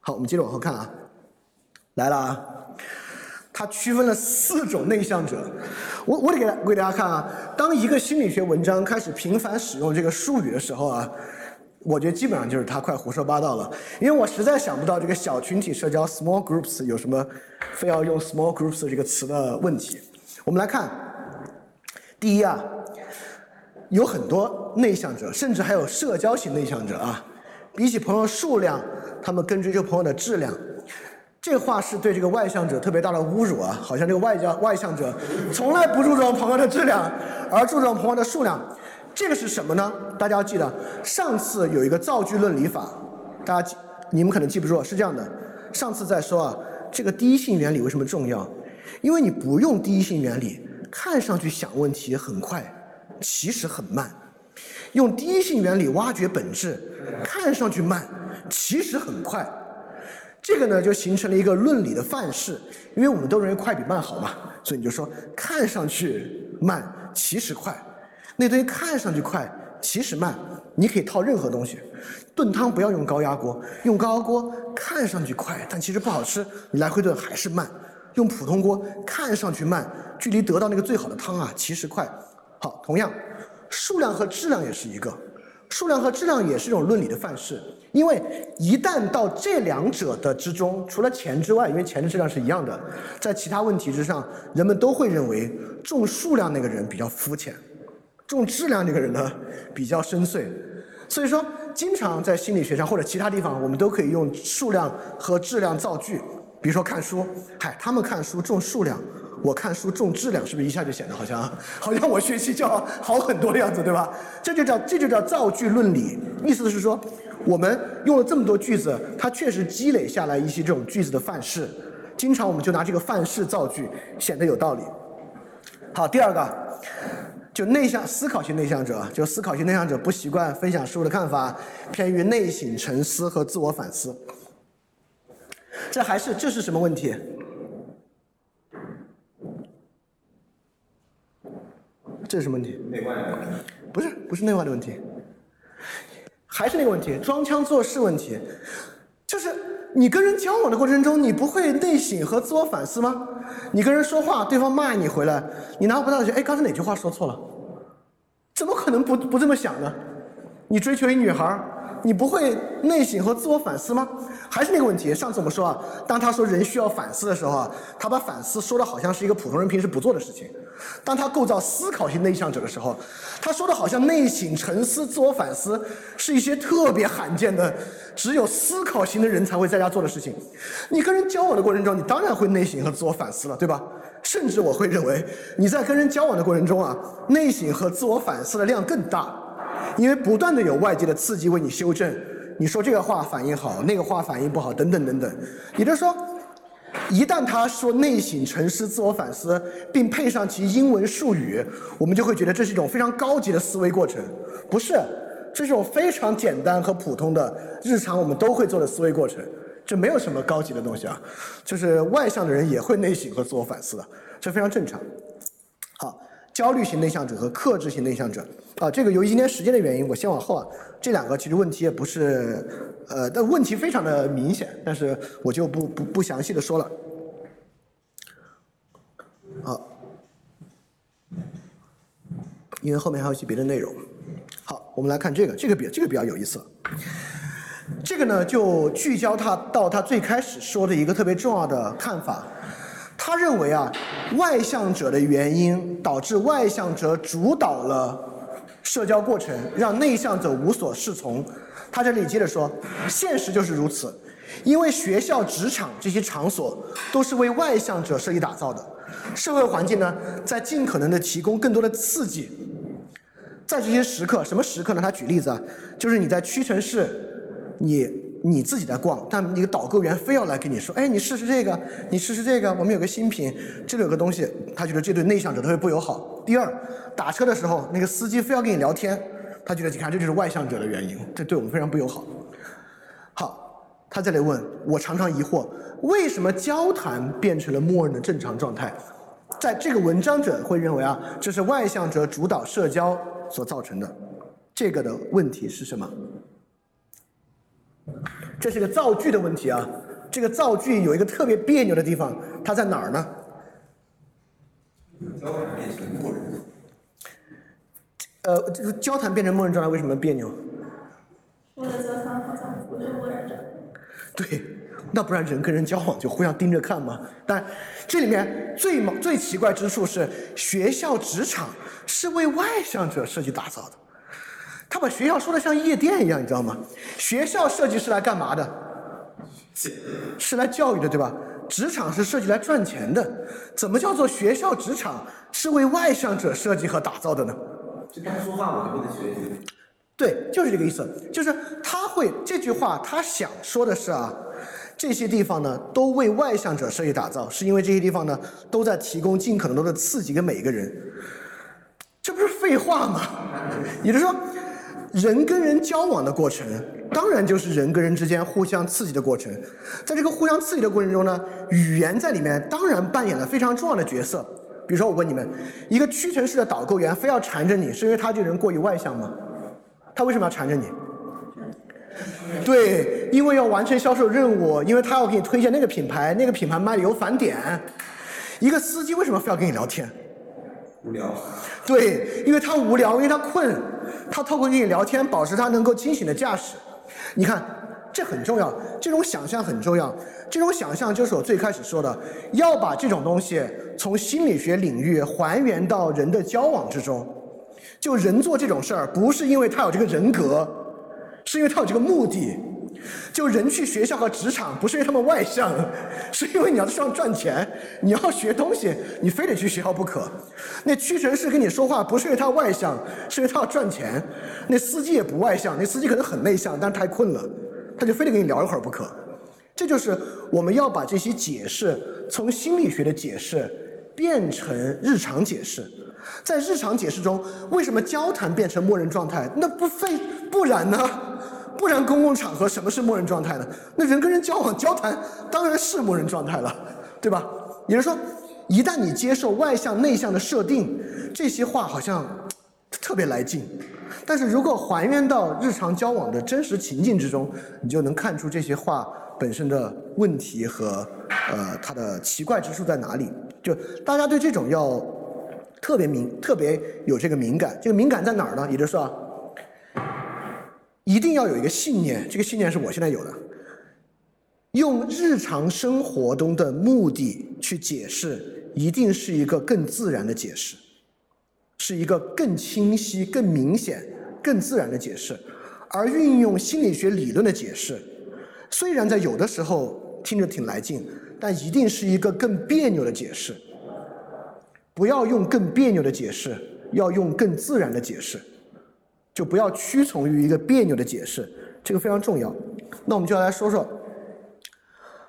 好，我们接着往后看啊，来了啊。它区分了四种内向者，我我得给给大家看啊。当一个心理学文章开始频繁使用这个术语的时候啊，我觉得基本上就是他快胡说八道了。因为我实在想不到这个小群体社交 （small groups） 有什么非要用 small groups 这个词的问题。我们来看，第一啊，有很多内向者，甚至还有社交型内向者啊。比起朋友数量，他们更追求朋友的质量。这话是对这个外向者特别大的侮辱啊！好像这个外向外向者从来不注重朋友的质量，而注重朋友的数量。这个是什么呢？大家要记得，上次有一个造句论理法，大家记你们可能记不住，是这样的。上次在说啊，这个第一性原理为什么重要？因为你不用第一性原理，看上去想问题很快，其实很慢。用第一性原理挖掘本质，看上去慢，其实很快。这个呢，就形成了一个论理的范式，因为我们都认为快比慢好嘛，所以你就说看上去慢，其实快。那东西看上去快，其实慢，你可以套任何东西。炖汤不要用高压锅，用高压锅看上去快，但其实不好吃，你来回炖还是慢。用普通锅看上去慢，距离得到那个最好的汤啊，其实快。好，同样，数量和质量也是一个，数量和质量也是一种论理的范式。因为一旦到这两者的之中，除了钱之外，因为钱的质量是一样的，在其他问题之上，人们都会认为重数量那个人比较肤浅，重质量这个人呢 比较深邃。所以说，经常在心理学上或者其他地方，我们都可以用数量和质量造句。比如说看书，嗨，他们看书重数量，我看书重质量，是不是一下就显得好像 好像我学习就要好很多的样子，对吧？这就叫这就叫造句论理，意思是说。我们用了这么多句子，它确实积累下来一些这种句子的范式，经常我们就拿这个范式造句，显得有道理。好，第二个，就内向思考型内向者，就思考型内向者不习惯分享事物的看法，偏于内省沉思和自我反思。这还是这是什么问题？这是什么问题？内外的。不是，不是内外的问题。还是那个问题，装腔作势问题，就是你跟人交往的过程中，你不会内省和自我反思吗？你跟人说话，对方骂你回来，你拿不到去，哎，刚才哪句话说错了？怎么可能不不这么想呢？你追求一女孩，你不会内省和自我反思吗？还是那个问题，上次我们说啊，当他说人需要反思的时候啊，他把反思说的好像是一个普通人平时不做的事情。当他构造思考型内向者的时候，他说的好像内省、沉思、自我反思是一些特别罕见的，只有思考型的人才会在家做的事情。你跟人交往的过程中，你当然会内省和自我反思了，对吧？甚至我会认为你在跟人交往的过程中啊，内省和自我反思的量更大，因为不断的有外界的刺激为你修正。你说这个话反应好，那个话反应不好，等等等等。也就是说。一旦他说内省、沉思、自我反思，并配上其英文术语，我们就会觉得这是一种非常高级的思维过程。不是，这是种非常简单和普通的日常我们都会做的思维过程。这没有什么高级的东西啊，就是外向的人也会内省和自我反思的，这非常正常。焦虑型内向者和克制型内向者啊，这个由于今天时间的原因，我先往后啊。这两个其实问题也不是，呃，但问题非常的明显，但是我就不不不详细的说了。好，因为后面还有一些别的内容。好，我们来看这个，这个比这个比较有意思。这个呢，就聚焦他到他最开始说的一个特别重要的看法。他认为啊，外向者的原因导致外向者主导了。社交过程让内向者无所适从。他这里接着说，现实就是如此，因为学校、职场这些场所都是为外向者设计打造的。社会环境呢，在尽可能的提供更多的刺激。在这些时刻，什么时刻呢？他举例子啊，就是你在屈臣氏，你。你自己在逛，但一个导购员非要来跟你说：“哎，你试试这个，你试试这个，我们有个新品，这里有个东西。”他觉得这对内向者特别不友好。第二，打车的时候，那个司机非要跟你聊天，他觉得你看这就是外向者的原因，这对我们非常不友好。好，他再来问我，常常疑惑，为什么交谈变成了默认的正常状态？在这个文章者会认为啊，这是外向者主导社交所造成的。这个的问题是什么？这是个造句的问题啊！这个造句有一个特别别扭的地方，它在哪儿呢？交谈变成默认。呃，这个交谈变成默认状态为什么别扭？我的交谈好像不是默认的。对，那不然人跟人交往就互相盯着看吗？但这里面最猛、最奇怪之处是，学校、职场是为外向者设计打造的。他把学校说的像夜店一样，你知道吗？学校设计是来干嘛的？是来教育的，对吧？职场是设计来赚钱的。怎么叫做学校、职场是为外向者设计和打造的呢？就他说话，我就不能学习。对，就是这个意思。就是他会这句话，他想说的是啊，这些地方呢都为外向者设计打造，是因为这些地方呢都在提供尽可能多的刺激给每一个人。这不是废话吗？也就是说。人跟人交往的过程，当然就是人跟人之间互相刺激的过程。在这个互相刺激的过程中呢，语言在里面当然扮演了非常重要的角色。比如说，我问你们，一个屈臣氏的导购员非要缠着你，是因为他这个人过于外向吗？他为什么要缠着你？对，因为要完成销售任务，因为他要给你推荐那个品牌，那个品牌卖的有返点。一个司机为什么非要跟你聊天？无聊。对，因为他无聊，因为他困，他透过跟你聊天，保持他能够清醒的驾驶。你看，这很重要，这种想象很重要。这种想象就是我最开始说的，要把这种东西从心理学领域还原到人的交往之中。就人做这种事儿，不是因为他有这个人格，是因为他有这个目的。就人去学校和职场，不是因为他们外向，是因为你要在上赚钱，你要学东西，你非得去学校不可。那屈臣氏跟你说话，不是因为他外向，是因为他要赚钱。那司机也不外向，那司机可能很内向，但是太困了，他就非得跟你聊一会儿不可。这就是我们要把这些解释从心理学的解释变成日常解释。在日常解释中，为什么交谈变成默认状态？那不非不然呢？不然公共场合什么是默认状态呢？那人跟人交往交谈当然是默认状态了，对吧？也就是说，一旦你接受外向内向的设定，这些话好像特别来劲。但是如果还原到日常交往的真实情境之中，你就能看出这些话本身的问题和呃它的奇怪之处在哪里。就大家对这种要特别敏特别有这个敏感，这个敏感在哪儿呢？也就是说。一定要有一个信念，这个信念是我现在有的。用日常生活中的目的去解释，一定是一个更自然的解释，是一个更清晰、更明显、更自然的解释。而运用心理学理论的解释，虽然在有的时候听着挺来劲，但一定是一个更别扭的解释。不要用更别扭的解释，要用更自然的解释。就不要屈从于一个别扭的解释，这个非常重要。那我们就要来说说，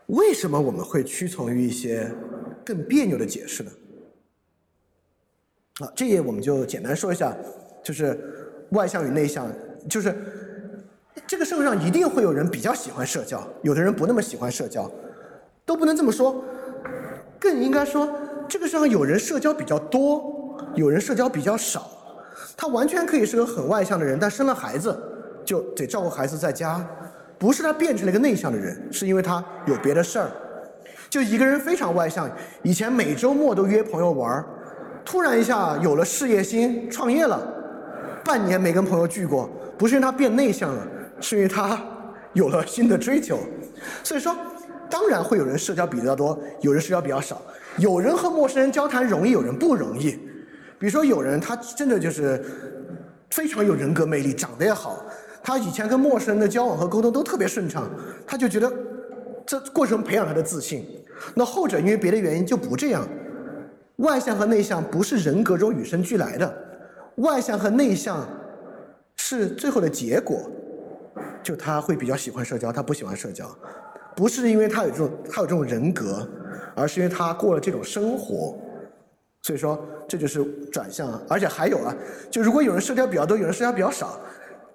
为什么我们会屈从于一些更别扭的解释呢？啊，这页我们就简单说一下，就是外向与内向，就是这个社会上一定会有人比较喜欢社交，有的人不那么喜欢社交，都不能这么说，更应该说，这个社会上有人社交比较多，有人社交比较少。他完全可以是个很外向的人，但生了孩子就得照顾孩子在家，不是他变成了一个内向的人，是因为他有别的事儿。就一个人非常外向，以前每周末都约朋友玩儿，突然一下有了事业心，创业了，半年没跟朋友聚过，不是因为他变内向了，是因为他有了新的追求。所以说，当然会有人社交比较多，有人社交比较少，有人和陌生人交谈容易，有人不容易。比如说，有人他真的就是非常有人格魅力，长得也好，他以前跟陌生人的交往和沟通都特别顺畅，他就觉得这过程培养他的自信。那后者因为别的原因就不这样。外向和内向不是人格中与生俱来的，外向和内向是最后的结果。就他会比较喜欢社交，他不喜欢社交，不是因为他有这种他有这种人格，而是因为他过了这种生活。所以说，这就是转向，而且还有啊，就如果有人社交比较多，有人社交比较少，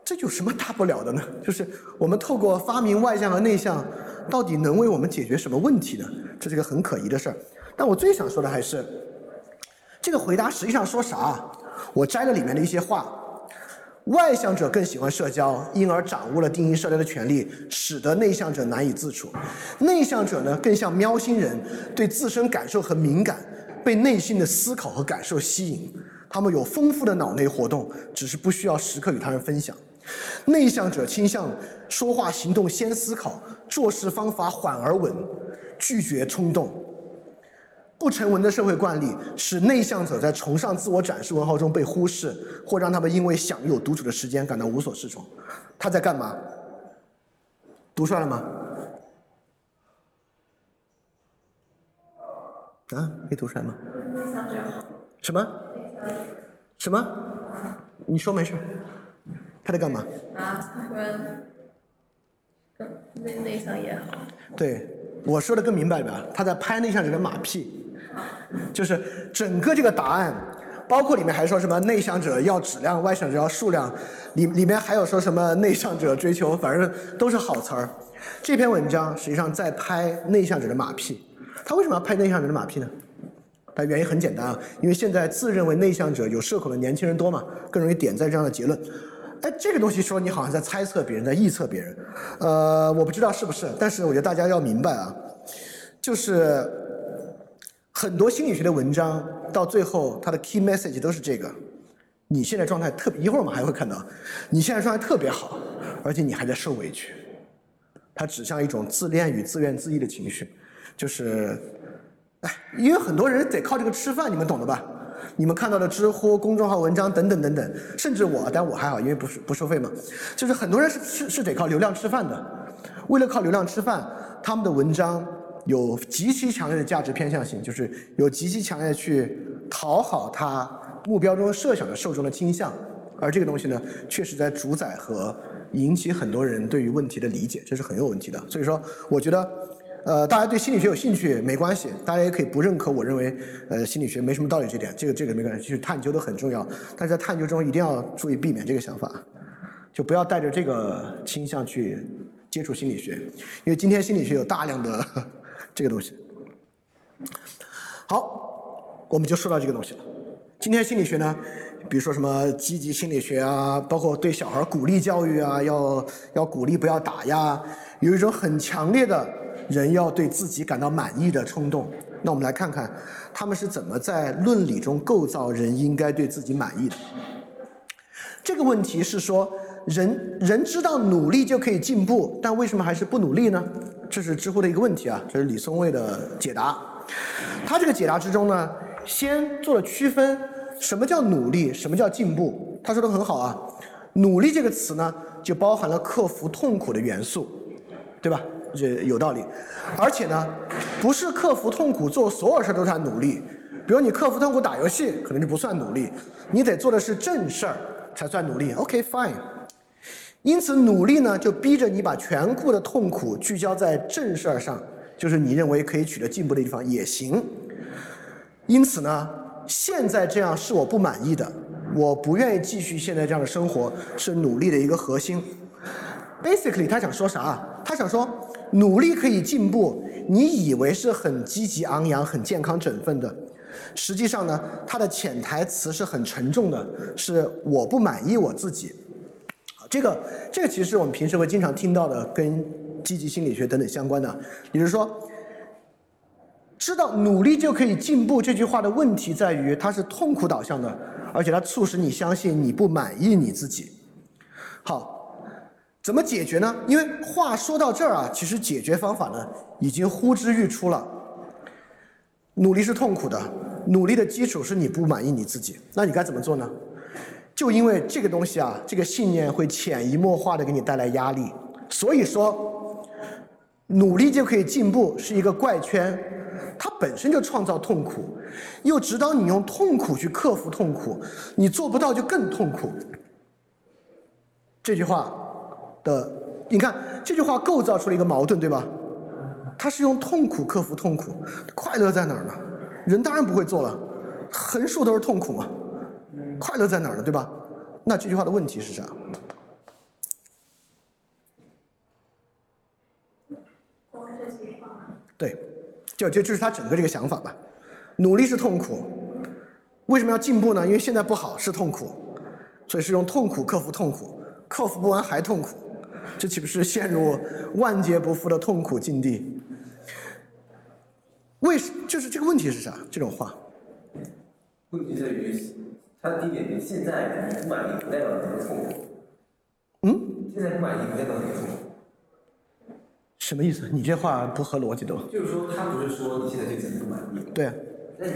这有什么大不了的呢？就是我们透过发明外向和内向，到底能为我们解决什么问题呢？这是个很可疑的事儿。但我最想说的还是，这个回答实际上说啥？我摘了里面的一些话：外向者更喜欢社交，因而掌握了定义社交的权利，使得内向者难以自处；内向者呢，更像喵星人，对自身感受很敏感。被内心的思考和感受吸引，他们有丰富的脑内活动，只是不需要时刻与他人分享。内向者倾向说话行动先思考，做事方法缓而稳，拒绝冲动。不成文的社会惯例使内向者在崇尚自我展示文化中被忽视，或让他们因为享有独处的时间感到无所适从。他在干嘛？读出来了吗？啊，没读出来吗？什么？什么？你说没事。他在干嘛？啊，他说，内内向也好。对，我说的更明白吧？他在拍内向者的马屁，就是整个这个答案包括里面还说什么内向者要质量，外向者要数量，里里面还有说什么内向者追求，反正都是好词儿。这篇文章实际上在拍内向者的马屁。他为什么要拍内向人的马屁呢？但原因很简单啊，因为现在自认为内向者有社恐的年轻人多嘛，更容易点赞这样的结论。哎，这个东西说你好像在猜测别人，在臆测别人，呃，我不知道是不是，但是我觉得大家要明白啊，就是很多心理学的文章到最后它的 key message 都是这个：你现在状态特别，一会儿我们还会看到，你现在状态特别好，而且你还在受委屈，它指向一种自恋与自怨自艾的情绪，就是。哎，因为很多人得靠这个吃饭，你们懂的吧？你们看到的知乎公众号文章等等等等，甚至我，但我还好，因为不是不收费嘛。就是很多人是是是得靠流量吃饭的，为了靠流量吃饭，他们的文章有极其强烈的价值偏向性，就是有极其强烈去讨好他目标中设想的受众的倾向，而这个东西呢，确实在主宰和引起很多人对于问题的理解，这是很有问题的。所以说，我觉得。呃，大家对心理学有兴趣没关系，大家也可以不认可。我认为，呃，心理学没什么道理这点，这个这个没关系，去探究的很重要。但是在探究中一定要注意避免这个想法，就不要带着这个倾向去接触心理学，因为今天心理学有大量的 这个东西。好，我们就说到这个东西了。今天心理学呢，比如说什么积极心理学啊，包括对小孩鼓励教育啊，要要鼓励不要打压，有一种很强烈的。人要对自己感到满意的冲动，那我们来看看他们是怎么在论理中构造人应该对自己满意的。这个问题是说，人人知道努力就可以进步，但为什么还是不努力呢？这是知乎的一个问题啊，这是李松蔚的解答。他这个解答之中呢，先做了区分，什么叫努力，什么叫进步。他说的很好啊，努力这个词呢，就包含了克服痛苦的元素，对吧？这有道理，而且呢，不是克服痛苦做所有事儿都算努力。比如你克服痛苦打游戏，可能就不算努力。你得做的是正事儿才算努力。OK fine。因此努力呢，就逼着你把全部的痛苦聚焦在正事儿上，就是你认为可以取得进步的地方也行。因此呢，现在这样是我不满意的，我不愿意继续现在这样的生活，是努力的一个核心。Basically，他想说啥？他想说。努力可以进步，你以为是很积极昂扬、很健康振奋的，实际上呢，它的潜台词是很沉重的，是我不满意我自己。这个这个其实我们平时会经常听到的，跟积极心理学等等相关的。也就是说，知道努力就可以进步这句话的问题在于，它是痛苦导向的，而且它促使你相信你不满意你自己。好。怎么解决呢？因为话说到这儿啊，其实解决方法呢已经呼之欲出了。努力是痛苦的，努力的基础是你不满意你自己，那你该怎么做呢？就因为这个东西啊，这个信念会潜移默化的给你带来压力，所以说努力就可以进步是一个怪圈，它本身就创造痛苦，又指导你用痛苦去克服痛苦，你做不到就更痛苦。这句话。的，你看这句话构造出了一个矛盾，对吧？他是用痛苦克服痛苦，快乐在哪儿呢？人当然不会做了，横竖都是痛苦嘛，快乐在哪儿呢？对吧？那这句话的问题是啥？对，就就就是他整个这个想法吧。努力是痛苦，为什么要进步呢？因为现在不好是痛苦，所以是用痛苦克服痛苦，克服不完还痛苦。这岂不是陷入万劫不复的痛苦境地？为什就是这个问题是啥？这种话？问题在于，他的第一点，现在不满意不代表你痛苦。嗯？现在不满意不代表你痛苦。什么意思？你这话不合逻辑的。就是说，他不是说你现在对自己不满意。对。但你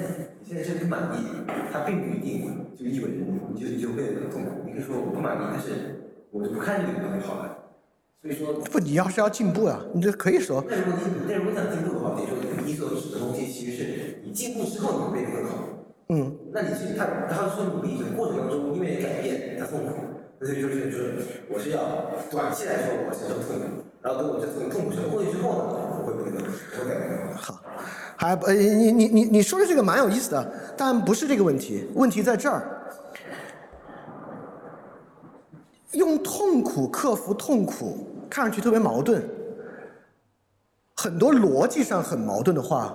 现在是不满意，他并不一定就意味着你就你就会很痛苦。你可以说我不满意，但是我不看这个东西好了。所以说，不，你要是要进步啊，你这可以说。那如果你，那如果想进步的话，你说你所指的东西，其实是你进步之后你会变得更好。嗯。那你其实他，他说努力的过程当中，因为改变他痛苦，那就就是就是我是要短期来说我是受痛苦，然后等我这痛痛苦承受过去之后呢，我会变更好。好，还呃，你你你你说的这个蛮有意思的，但不是这个问题，问题在这儿。用痛苦克服痛苦，看上去特别矛盾。很多逻辑上很矛盾的话，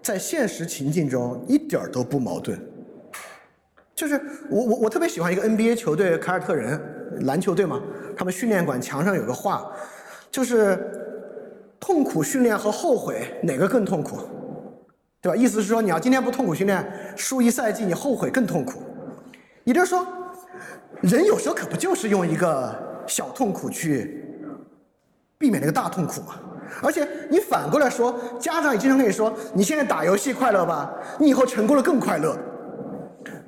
在现实情境中一点儿都不矛盾。就是我我我特别喜欢一个 NBA 球队凯尔特人篮球队嘛，他们训练馆墙上有个画，就是痛苦训练和后悔哪个更痛苦，对吧？意思是说你要今天不痛苦训练，输一赛季你后悔更痛苦。也就是说，人有时候可不就是用一个小痛苦去避免那个大痛苦嘛？而且你反过来说，家长也经常跟你说，你现在打游戏快乐吧，你以后成功了更快乐。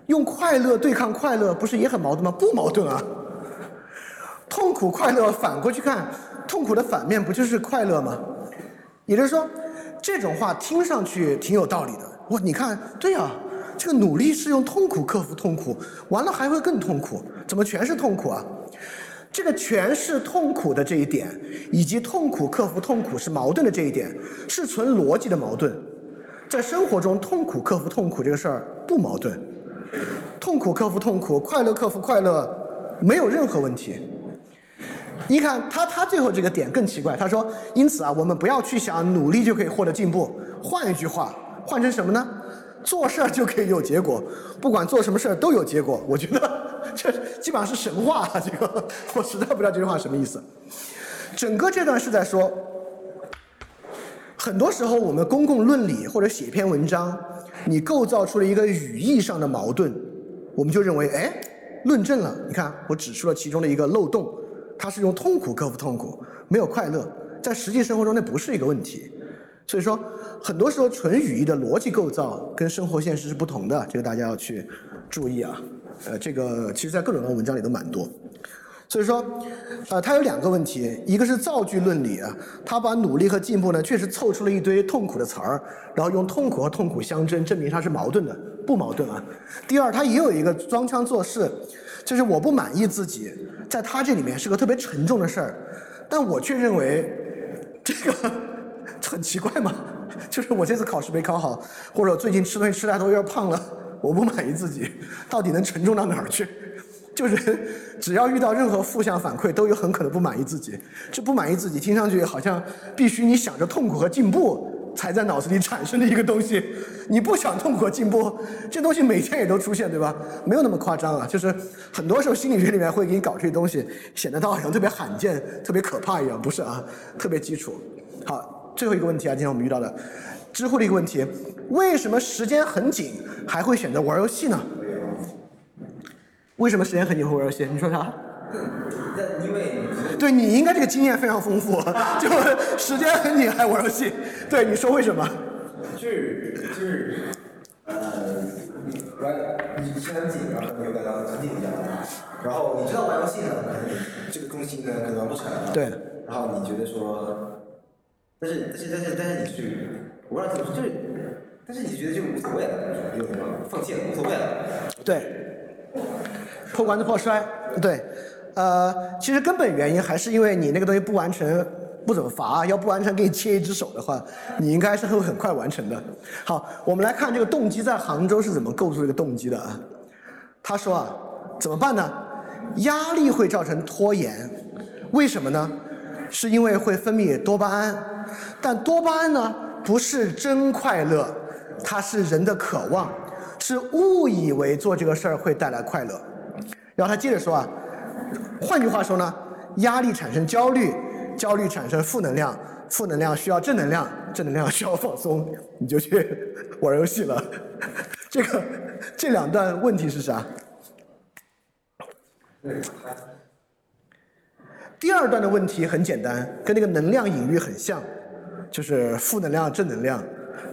用快乐对抗快乐，不是也很矛盾吗？不矛盾啊。痛苦快乐反过去看，痛苦的反面不就是快乐吗？也就是说，这种话听上去挺有道理的。哇，你看，对呀，这个努力是用痛苦克服痛苦，完了还会更痛苦，怎么全是痛苦啊？这个全是痛苦的这一点，以及痛苦克服痛苦是矛盾的这一点，是纯逻辑的矛盾。在生活中，痛苦克服痛苦这个事儿不矛盾。痛苦克服痛苦，快乐克服快乐，没有任何问题。你看他他最后这个点更奇怪，他说：“因此啊，我们不要去想努力就可以获得进步。换一句话，换成什么呢？做事儿就可以有结果，不管做什么事儿都有结果。”我觉得 这基本上是神话啊！这个我实在不知道这句话什么意思。整个这段是在说，很多时候我们公共论理或者写篇文章。你构造出了一个语义上的矛盾，我们就认为，哎，论证了。你看，我指出了其中的一个漏洞，它是用痛苦克服痛苦，没有快乐。在实际生活中，那不是一个问题。所以说，很多时候纯语义的逻辑构造跟生活现实是不同的，这个大家要去注意啊。呃，这个其实在各种各样的文章里都蛮多。所以说，呃，它有两个问题，一个是造句论理啊，他把努力和进步呢，确实凑出了一堆痛苦的词儿，然后用痛苦和痛苦相争，证明它是矛盾的，不矛盾啊。第二，他也有一个装腔作势，就是我不满意自己，在他这里面是个特别沉重的事儿，但我却认为这个很奇怪嘛，就是我这次考试没考好，或者最近吃东西吃太多有点胖了，我不满意自己，到底能沉重到哪儿去？就是只要遇到任何负向反馈，都有很可能不满意自己。这不满意自己，听上去好像必须你想着痛苦和进步才在脑子里产生的一个东西。你不想痛苦和进步，这东西每天也都出现，对吧？没有那么夸张啊。就是很多时候心理学里面会给你搞这些东西，显得它好像特别罕见、特别可怕一样，不是啊？特别基础。好，最后一个问题啊，今天我们遇到的知乎的一个问题：为什么时间很紧还会选择玩游戏呢？为什么时间很紧会玩游戏？你说啥？因为对你应该这个经验非常丰富，就时间很紧还玩游戏。对，你说为什么？就是就是，呃，你玩你时间很紧，然后你有感到很紧张，然后你知道玩游戏呢，这个东西呢可能完不成。对。然后你觉得说，但是但是但是但是你是，我不知道怎么说，就是，但是你觉得就无所谓了，有什么放弃了无所谓了。对。破罐子破摔，对，呃，其实根本原因还是因为你那个东西不完成不怎么罚，要不完成给你切一只手的话，你应该是会很快完成的。好，我们来看这个动机在杭州是怎么构筑这个动机的啊？他说啊，怎么办呢？压力会造成拖延，为什么呢？是因为会分泌多巴胺，但多巴胺呢不是真快乐，它是人的渴望，是误以为做这个事儿会带来快乐。然后他接着说啊，换句话说呢，压力产生焦虑，焦虑产生负能量，负能量需要正能量，正能量需要放松，你就去 玩游戏了。这个这两段问题是啥？第二段的问题很简单，跟那个能量隐喻很像，就是负能量正能量，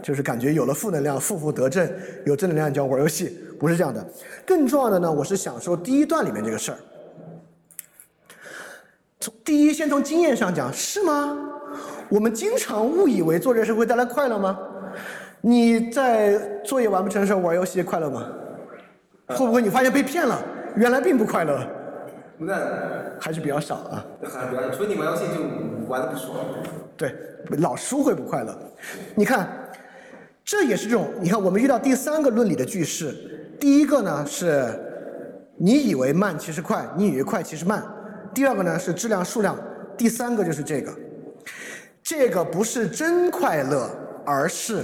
就是感觉有了负能量负负得正，有正能量就要玩游戏。不是这样的，更重要的呢，我是想说第一段里面这个事儿。从第一，先从经验上讲，是吗？我们经常误以为做这事会带来快乐吗？你在作业完不成的时候玩游戏快乐吗？会不会你发现被骗了？原来并不快乐。那还是比较少啊。还是比较少，除非你玩游戏就玩的不爽。对，老输会不快乐。你看。这也是这种，你看我们遇到第三个论理的句式，第一个呢是你以为慢其实快，你以为快其实慢；第二个呢是质量数量，第三个就是这个，这个不是真快乐，而是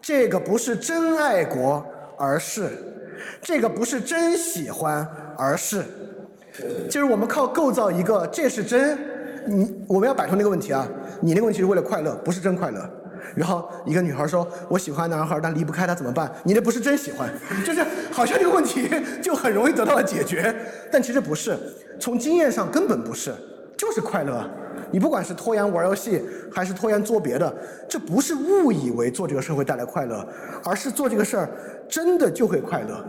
这个不是真爱国，而是这个不是真喜欢，而是就是我们靠构造一个这是真，你我们要摆脱那个问题啊，你那个问题是为了快乐，不是真快乐。然后一个女孩说：“我喜欢男孩，但离不开他怎么办？”你那不是真喜欢，就是好像这个问题就很容易得到了解决，但其实不是，从经验上根本不是，就是快乐。你不管是拖延玩游戏，还是拖延做别的，这不是误以为做这个事儿会带来快乐，而是做这个事儿真的就会快乐。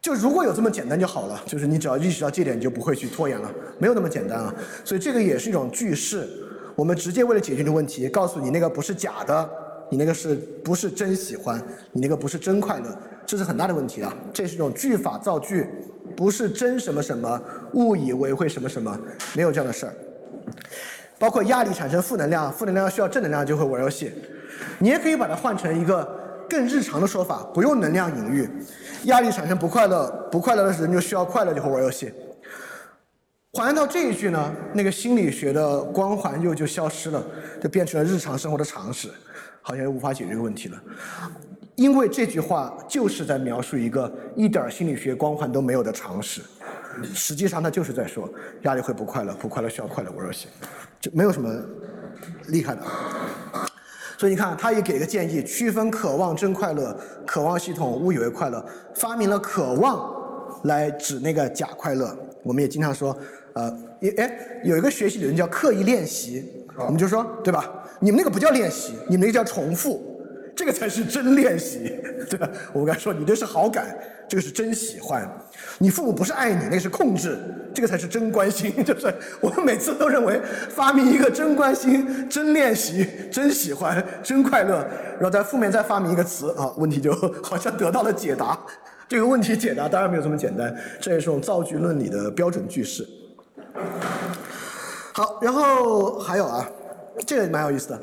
就如果有这么简单就好了，就是你只要意识到这点，你就不会去拖延了，没有那么简单啊。所以这个也是一种句式。我们直接为了解决这个问题，告诉你那个不是假的，你那个是不是真喜欢，你那个不是真快乐，这是很大的问题啊！这是一种句法造句，不是真什么什么，误以为会什么什么，没有这样的事儿。包括压力产生负能量，负能量需要正能量就会玩游戏。你也可以把它换成一个更日常的说法，不用能量隐喻，压力产生不快乐，不快乐的人就需要快乐就会玩游戏。还原到这一句呢，那个心理学的光环又就消失了，就变成了日常生活的常识，好像又无法解决这个问题了。因为这句话就是在描述一个一点心理学光环都没有的常识，实际上他就是在说压力会不快乐，不快乐需要快乐玩游戏，就没有什么厉害的。所以你看，他也给个建议，区分渴望真快乐、渴望系统误以为快乐，发明了渴望来指那个假快乐。我们也经常说。呃，也哎，有一个学习理论叫刻意练习，我们就说，对吧？你们那个不叫练习，你们那个叫重复，这个才是真练习，对吧？我们刚才说，你这是好感，这个是真喜欢。你父母不是爱你，那是控制，这个才是真关心。就是我们每次都认为发明一个真关心、真练习、真喜欢、真快乐，然后在负面再发明一个词啊，问题就好像得到了解答。这个问题解答当然没有这么简单，这也是种造句论里的标准句式。好，然后还有啊，这个蛮有意思的，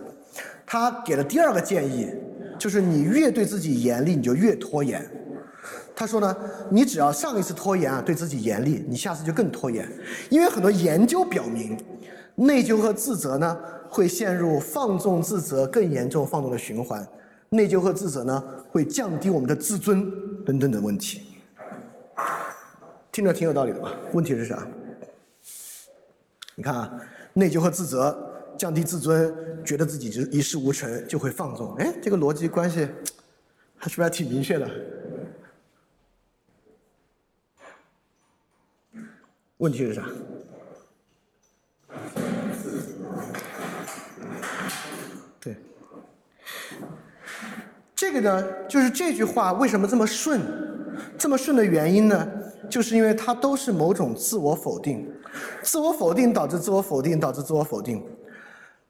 他给了第二个建议，就是你越对自己严厉，你就越拖延。他说呢，你只要上一次拖延啊，对自己严厉，你下次就更拖延，因为很多研究表明，内疚和自责呢会陷入放纵自责更严重放纵的循环，内疚和自责呢会降低我们的自尊等等的问题。听着挺有道理的吧？问题是啥？你看啊，内疚和自责降低自尊，觉得自己就一事无成，就会放纵。哎，这个逻辑关系 还是不是还挺明确的？问题是啥？对，这个呢，就是这句话为什么这么顺，这么顺的原因呢？就是因为它都是某种自我否定，自我否定导致自我否定导致自我否定，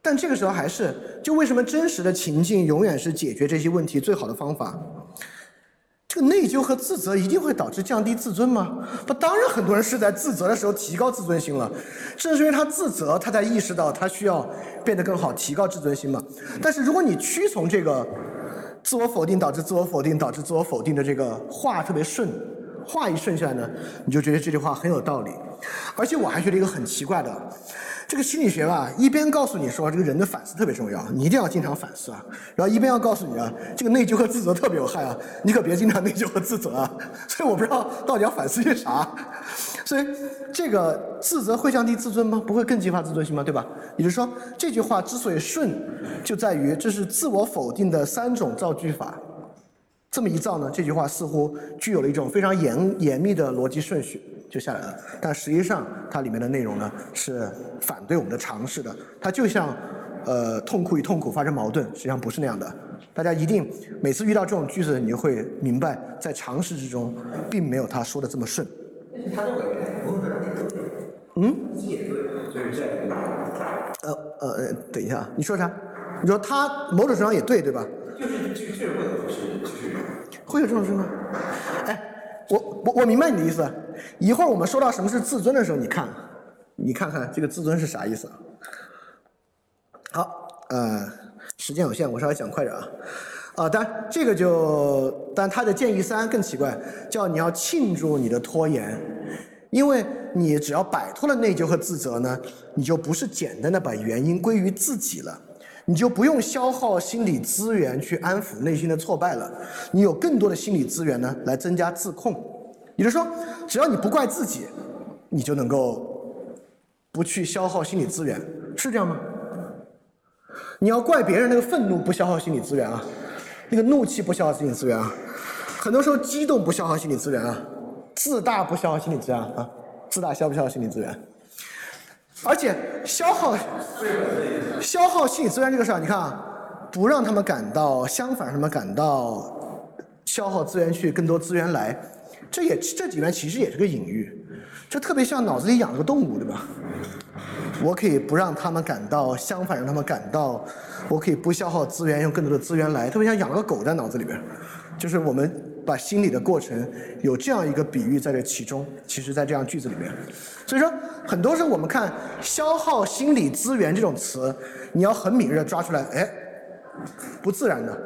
但这个时候还是，就为什么真实的情境永远是解决这些问题最好的方法？这个内疚和自责一定会导致降低自尊吗？不，当然很多人是在自责的时候提高自尊心了，正是因为他自责，他才意识到他需要变得更好，提高自尊心嘛。但是如果你屈从这个自我否定导致自我否定导致自我否定的这个话特别顺。话一顺下来呢，你就觉得这句话很有道理，而且我还觉得一个很奇怪的，这个心理学吧，一边告诉你说这个人的反思特别重要，你一定要经常反思啊，然后一边要告诉你啊，这个内疚和自责特别有害啊，你可别经常内疚和自责啊，所以我不知道到底要反思些啥，所以这个自责会降低自尊吗？不会更激发自尊心吗？对吧？也就是说，这句话之所以顺，就在于这是自我否定的三种造句法。这么一造呢，这句话似乎具有了一种非常严严密的逻辑顺序就下来了。但实际上，它里面的内容呢是反对我们的尝试的。它就像，呃，痛苦与痛苦发生矛盾，实际上不是那样的。大家一定每次遇到这种句子，你就会明白，在常识之中，并没有他说的这么顺。嗯？呃呃呃，等一下，你说啥？你说他某种程度上也对，对吧？就是这这会有是就是会有这种事吗？哎，我我我明白你的意思。一会儿我们说到什么是自尊的时候，你看，你看看这个自尊是啥意思？好，呃，时间有限，我稍微讲快点啊。啊，当然这个就，但他的建议三更奇怪，叫你要庆祝你的拖延，因为你只要摆脱了内疚和自责呢，你就不是简单的把原因归于自己了，你就不用消耗心理资源去安抚内心的挫败了，你有更多的心理资源呢来增加自控，也就是说，只要你不怪自己，你就能够不去消耗心理资源，是这样吗？你要怪别人那个愤怒不消耗心理资源啊，那个怒气不消耗心理资源啊，很多时候激动不消耗心理资源啊，自大不消耗心理资源啊，自大消不消耗心理资源？而且消耗消耗心理资源这个事儿，你看啊，不让他们感到，相反让他们感到消耗资源去更多资源来，这也这里面其实也是个隐喻，这特别像脑子里养了个动物，对吧？我可以不让他们感到，相反让他们感到，我可以不消耗资源，用更多的资源来，特别像养了个狗在脑子里边，就是我们把心理的过程有这样一个比喻在这其中，其实在这样句子里面，所以说很多时候我们看消耗心理资源这种词，你要很敏锐的抓出来，哎，不自然的，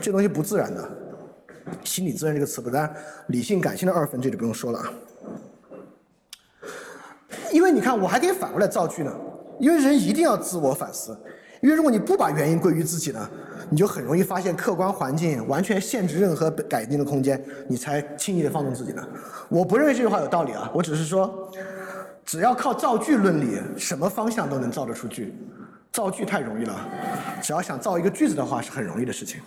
这东西不自然的，心理资源这个词不当然理性感性的二分这里不用说了啊。因为你看，我还可以反过来造句呢。因为人一定要自我反思，因为如果你不把原因归于自己呢，你就很容易发现客观环境完全限制任何改进的空间，你才轻易的放纵自己呢。我不认为这句话有道理啊，我只是说，只要靠造句论理，什么方向都能造得出句。造句太容易了，只要想造一个句子的话是很容易的事情。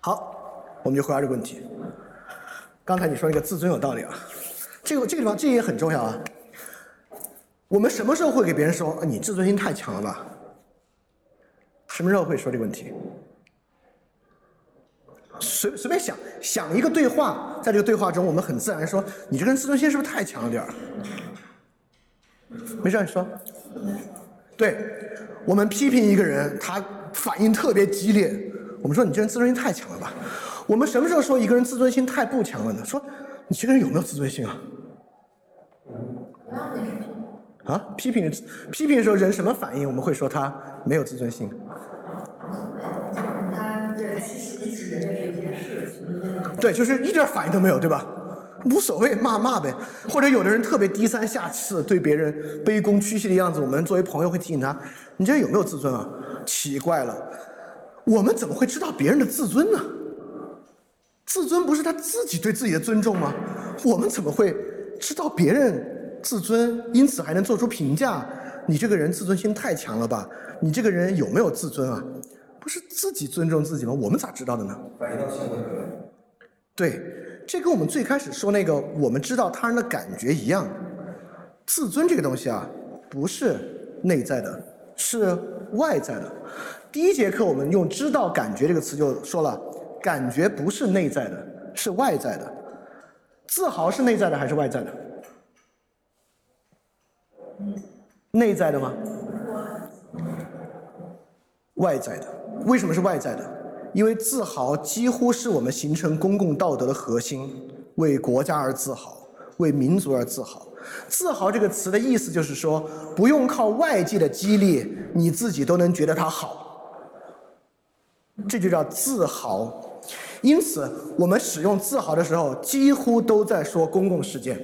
好，我们就回答这个问题。刚才你说那个自尊有道理啊，这个这个地方这也很重要啊。我们什么时候会给别人说你自尊心太强了吧？什么时候会说这个问题？随随便想想一个对话，在这个对话中，我们很自然说你这个人自尊心是不是太强了点儿？没事，你说。对，我们批评一个人，他反应特别激烈，我们说你这人自尊心太强了吧？我们什么时候说一个人自尊心太不强了呢？说你这个人有没有自尊心啊？啊，批评批评的时候人什么反应？我们会说他没有自尊心。对，就是一点反应都没有，对吧？无所谓，骂骂呗。或者有的人特别低三下四，对别人卑躬屈膝的样子，我们作为朋友会提醒他：你这人有没有自尊啊？奇怪了，我们怎么会知道别人的自尊呢？自尊不是他自己对自己的尊重吗？我们怎么会知道别人？自尊，因此还能做出评价。你这个人自尊心太强了吧？你这个人有没有自尊啊？不是自己尊重自己吗？我们咋知道的呢？反映到行为对，这跟我们最开始说那个我们知道他人的感觉一样。自尊这个东西啊，不是内在的，是外在的。第一节课我们用“知道感觉”这个词就说了，感觉不是内在的，是外在的。自豪是内在的还是外在的？内在的吗？外在的。为什么是外在的？因为自豪几乎是我们形成公共道德的核心，为国家而自豪，为民族而自豪。自豪这个词的意思就是说，不用靠外界的激励，你自己都能觉得它好，这就叫自豪。因此，我们使用自豪的时候，几乎都在说公共事件。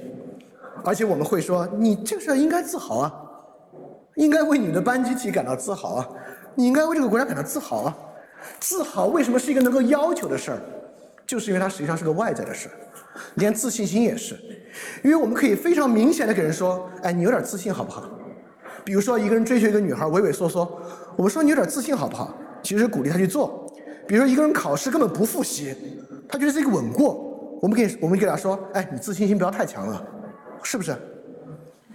而且我们会说，你这个事应该自豪啊，应该为你的班集体感到自豪啊，你应该为这个国家感到自豪啊。自豪为什么是一个能够要求的事儿？就是因为它实际上是个外在的事儿。连自信心也是，因为我们可以非常明显的给人说，哎，你有点自信好不好？比如说一个人追求一个女孩畏畏缩缩，我们说你有点自信好不好？其实鼓励他去做。比如说一个人考试根本不复习，他觉得这个稳过，我们可以我们给他说，哎，你自信心不要太强了。是不是？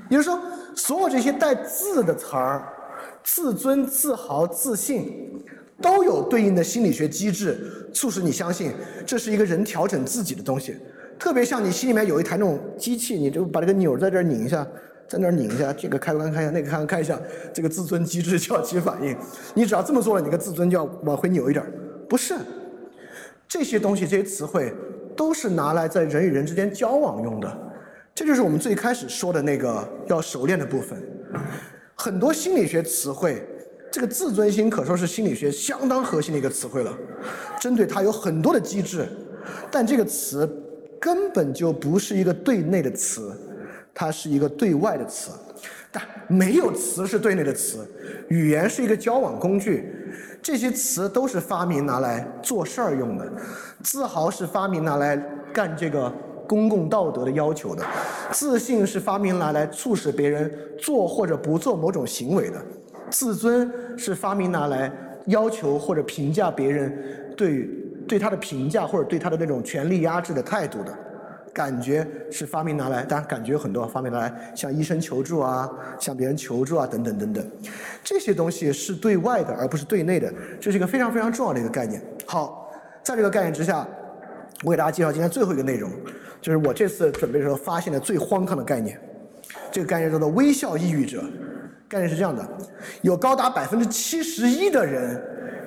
也就是说，所有这些带“自”的词儿，自尊、自豪、自信，都有对应的心理学机制，促使你相信这是一个人调整自己的东西。特别像你心里面有一台那种机器，你就把这个钮在这儿拧一下，在那儿拧一下，这个开关开一下，那个开关开一下，这个自尊机制就要起反应。你只要这么做了，你的自尊就要往回扭一点儿。不是，这些东西、这些词汇都是拿来在人与人之间交往用的。这就是我们最开始说的那个要熟练的部分。很多心理学词汇这个自尊心可说是心理学相当核心的一个词汇了，针对它有很多的机制，但这个词根本就不是一个对内的词，它是一个对外的词。但没有词是对内的词，语言是一个交往工具，这些词都是发明拿来做事儿用的，自豪是发明拿来干这个公共道德的要求的，自信是发明拿来促使别人做或者不做某种行为的，自尊是发明拿来要求或者评价别人对对他的评价或者对他的那种权力压制的态度的。感觉是发明拿来，当然感觉很多发明拿来向医生求助啊，向别人求助啊，等等等等，这些东西是对外的，而不是对内的，这是一个非常非常重要的一个概念。好，在这个概念之下，我给大家介绍今天最后一个内容，就是我这次准备的时候发现的最荒唐的概念，这个概念叫做微笑抑郁者。概念是这样的，有高达百分之七十一的人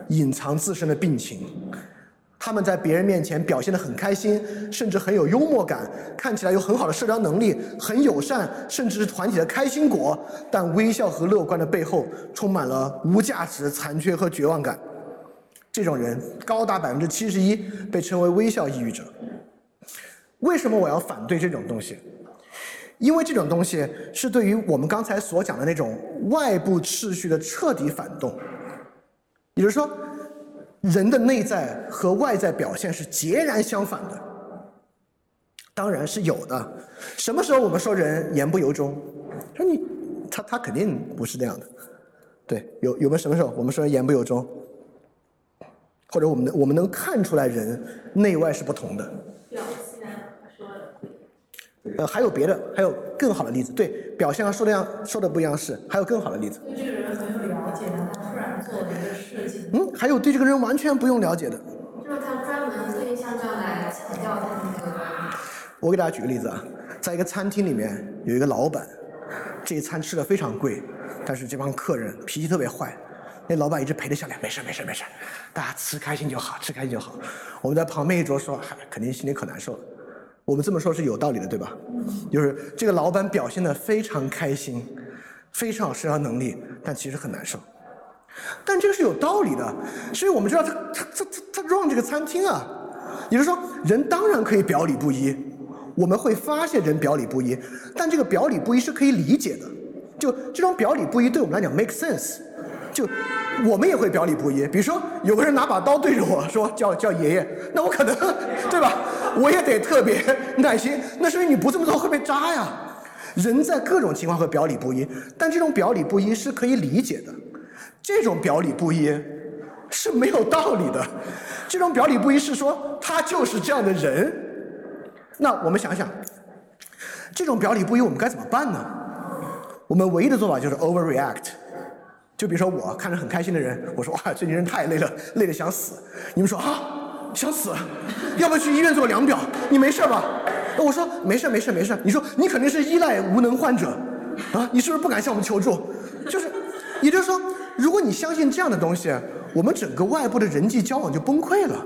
隐藏自身的病情。他们在别人面前表现得很开心，甚至很有幽默感，看起来有很好的社交能力，很友善，甚至是团体的开心果。但微笑和乐观的背后，充满了无价值、残缺和绝望感。这种人高达百分之七十一，被称为微笑抑郁者。为什么我要反对这种东西？因为这种东西是对于我们刚才所讲的那种外部秩序的彻底反动。也就是说。人的内在和外在表现是截然相反的，当然是有的。什么时候我们说人言不由衷？说你，他他肯定不是那样的。对，有有没有什么时候我们说言不由衷？或者我们能我们能看出来人内外是不同的？呃，还有别的，还有更好的例子。对，表现和说的样说的不一样是，还有更好的例子。对这个人很有了解，然后突然做了一个事情。嗯，还有对这个人完全不用了解的。就是他专门特意像这样来强调他那个。我给大家举个例子啊，在一个餐厅里面有一个老板，这一餐吃的非常贵，但是这帮客人脾气特别坏，那老板一直陪着笑脸，没事没事没事，大家吃开心就好，吃开心就好。我们在旁边一桌说，嗨，肯定心里可难受了。我们这么说是有道理的，对吧？就是这个老板表现的非常开心，非常有社交能力，但其实很难受。但这个是有道理的，所以我们知道他他他他他 run 这个餐厅啊，也就是说，人当然可以表里不一，我们会发现人表里不一，但这个表里不一是可以理解的，就这种表里不一对我们来讲 make sense，就我们也会表里不一。比如说有个人拿把刀对着我说叫叫爷爷，那我可能对吧，我也得特别耐心，那说明你不这么做会被扎呀。人在各种情况会表里不一，但这种表里不一是可以理解的。这种表里不一是没有道理的，这种表里不一是说他就是这样的人。那我们想想，这种表里不一我们该怎么办呢？我们唯一的做法就是 overreact。就比如说我看着很开心的人，我说哇最近人太累了，累得想死。你们说啊想死，要不要去医院做量表？你没事吧？我说没事没事没事。你说你肯定是依赖无能患者啊？你是不是不敢向我们求助？就是，也就是说。如果你相信这样的东西，我们整个外部的人际交往就崩溃了。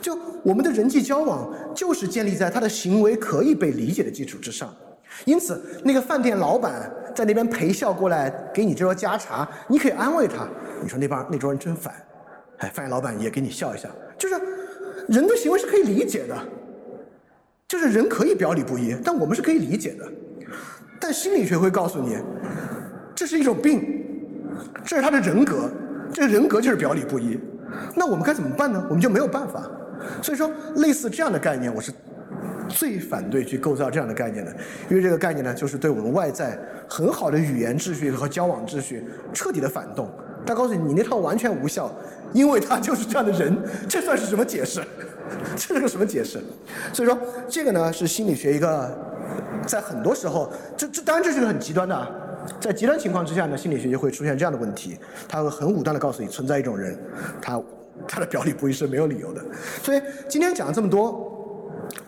就我们的人际交往就是建立在他的行为可以被理解的基础之上。因此，那个饭店老板在那边陪笑过来给你这桌加茶，你可以安慰他。你说那帮那桌人真烦，哎，饭店老板也给你笑一笑。就是人的行为是可以理解的，就是人可以表里不一，但我们是可以理解的。但心理学会告诉你，这是一种病。这是他的人格，这个人格就是表里不一。那我们该怎么办呢？我们就没有办法。所以说，类似这样的概念，我是最反对去构造这样的概念的，因为这个概念呢，就是对我们外在很好的语言秩序和交往秩序彻底的反动。他告诉你，你那套完全无效，因为他就是这样的人。这算是什么解释？这是个什么解释？所以说，这个呢是心理学一个，在很多时候，这这当然这是个很极端的。啊。在极端情况之下呢，心理学就会出现这样的问题，他会很武断的告诉你存在一种人，他他的表里不一是没有理由的。所以今天讲了这么多，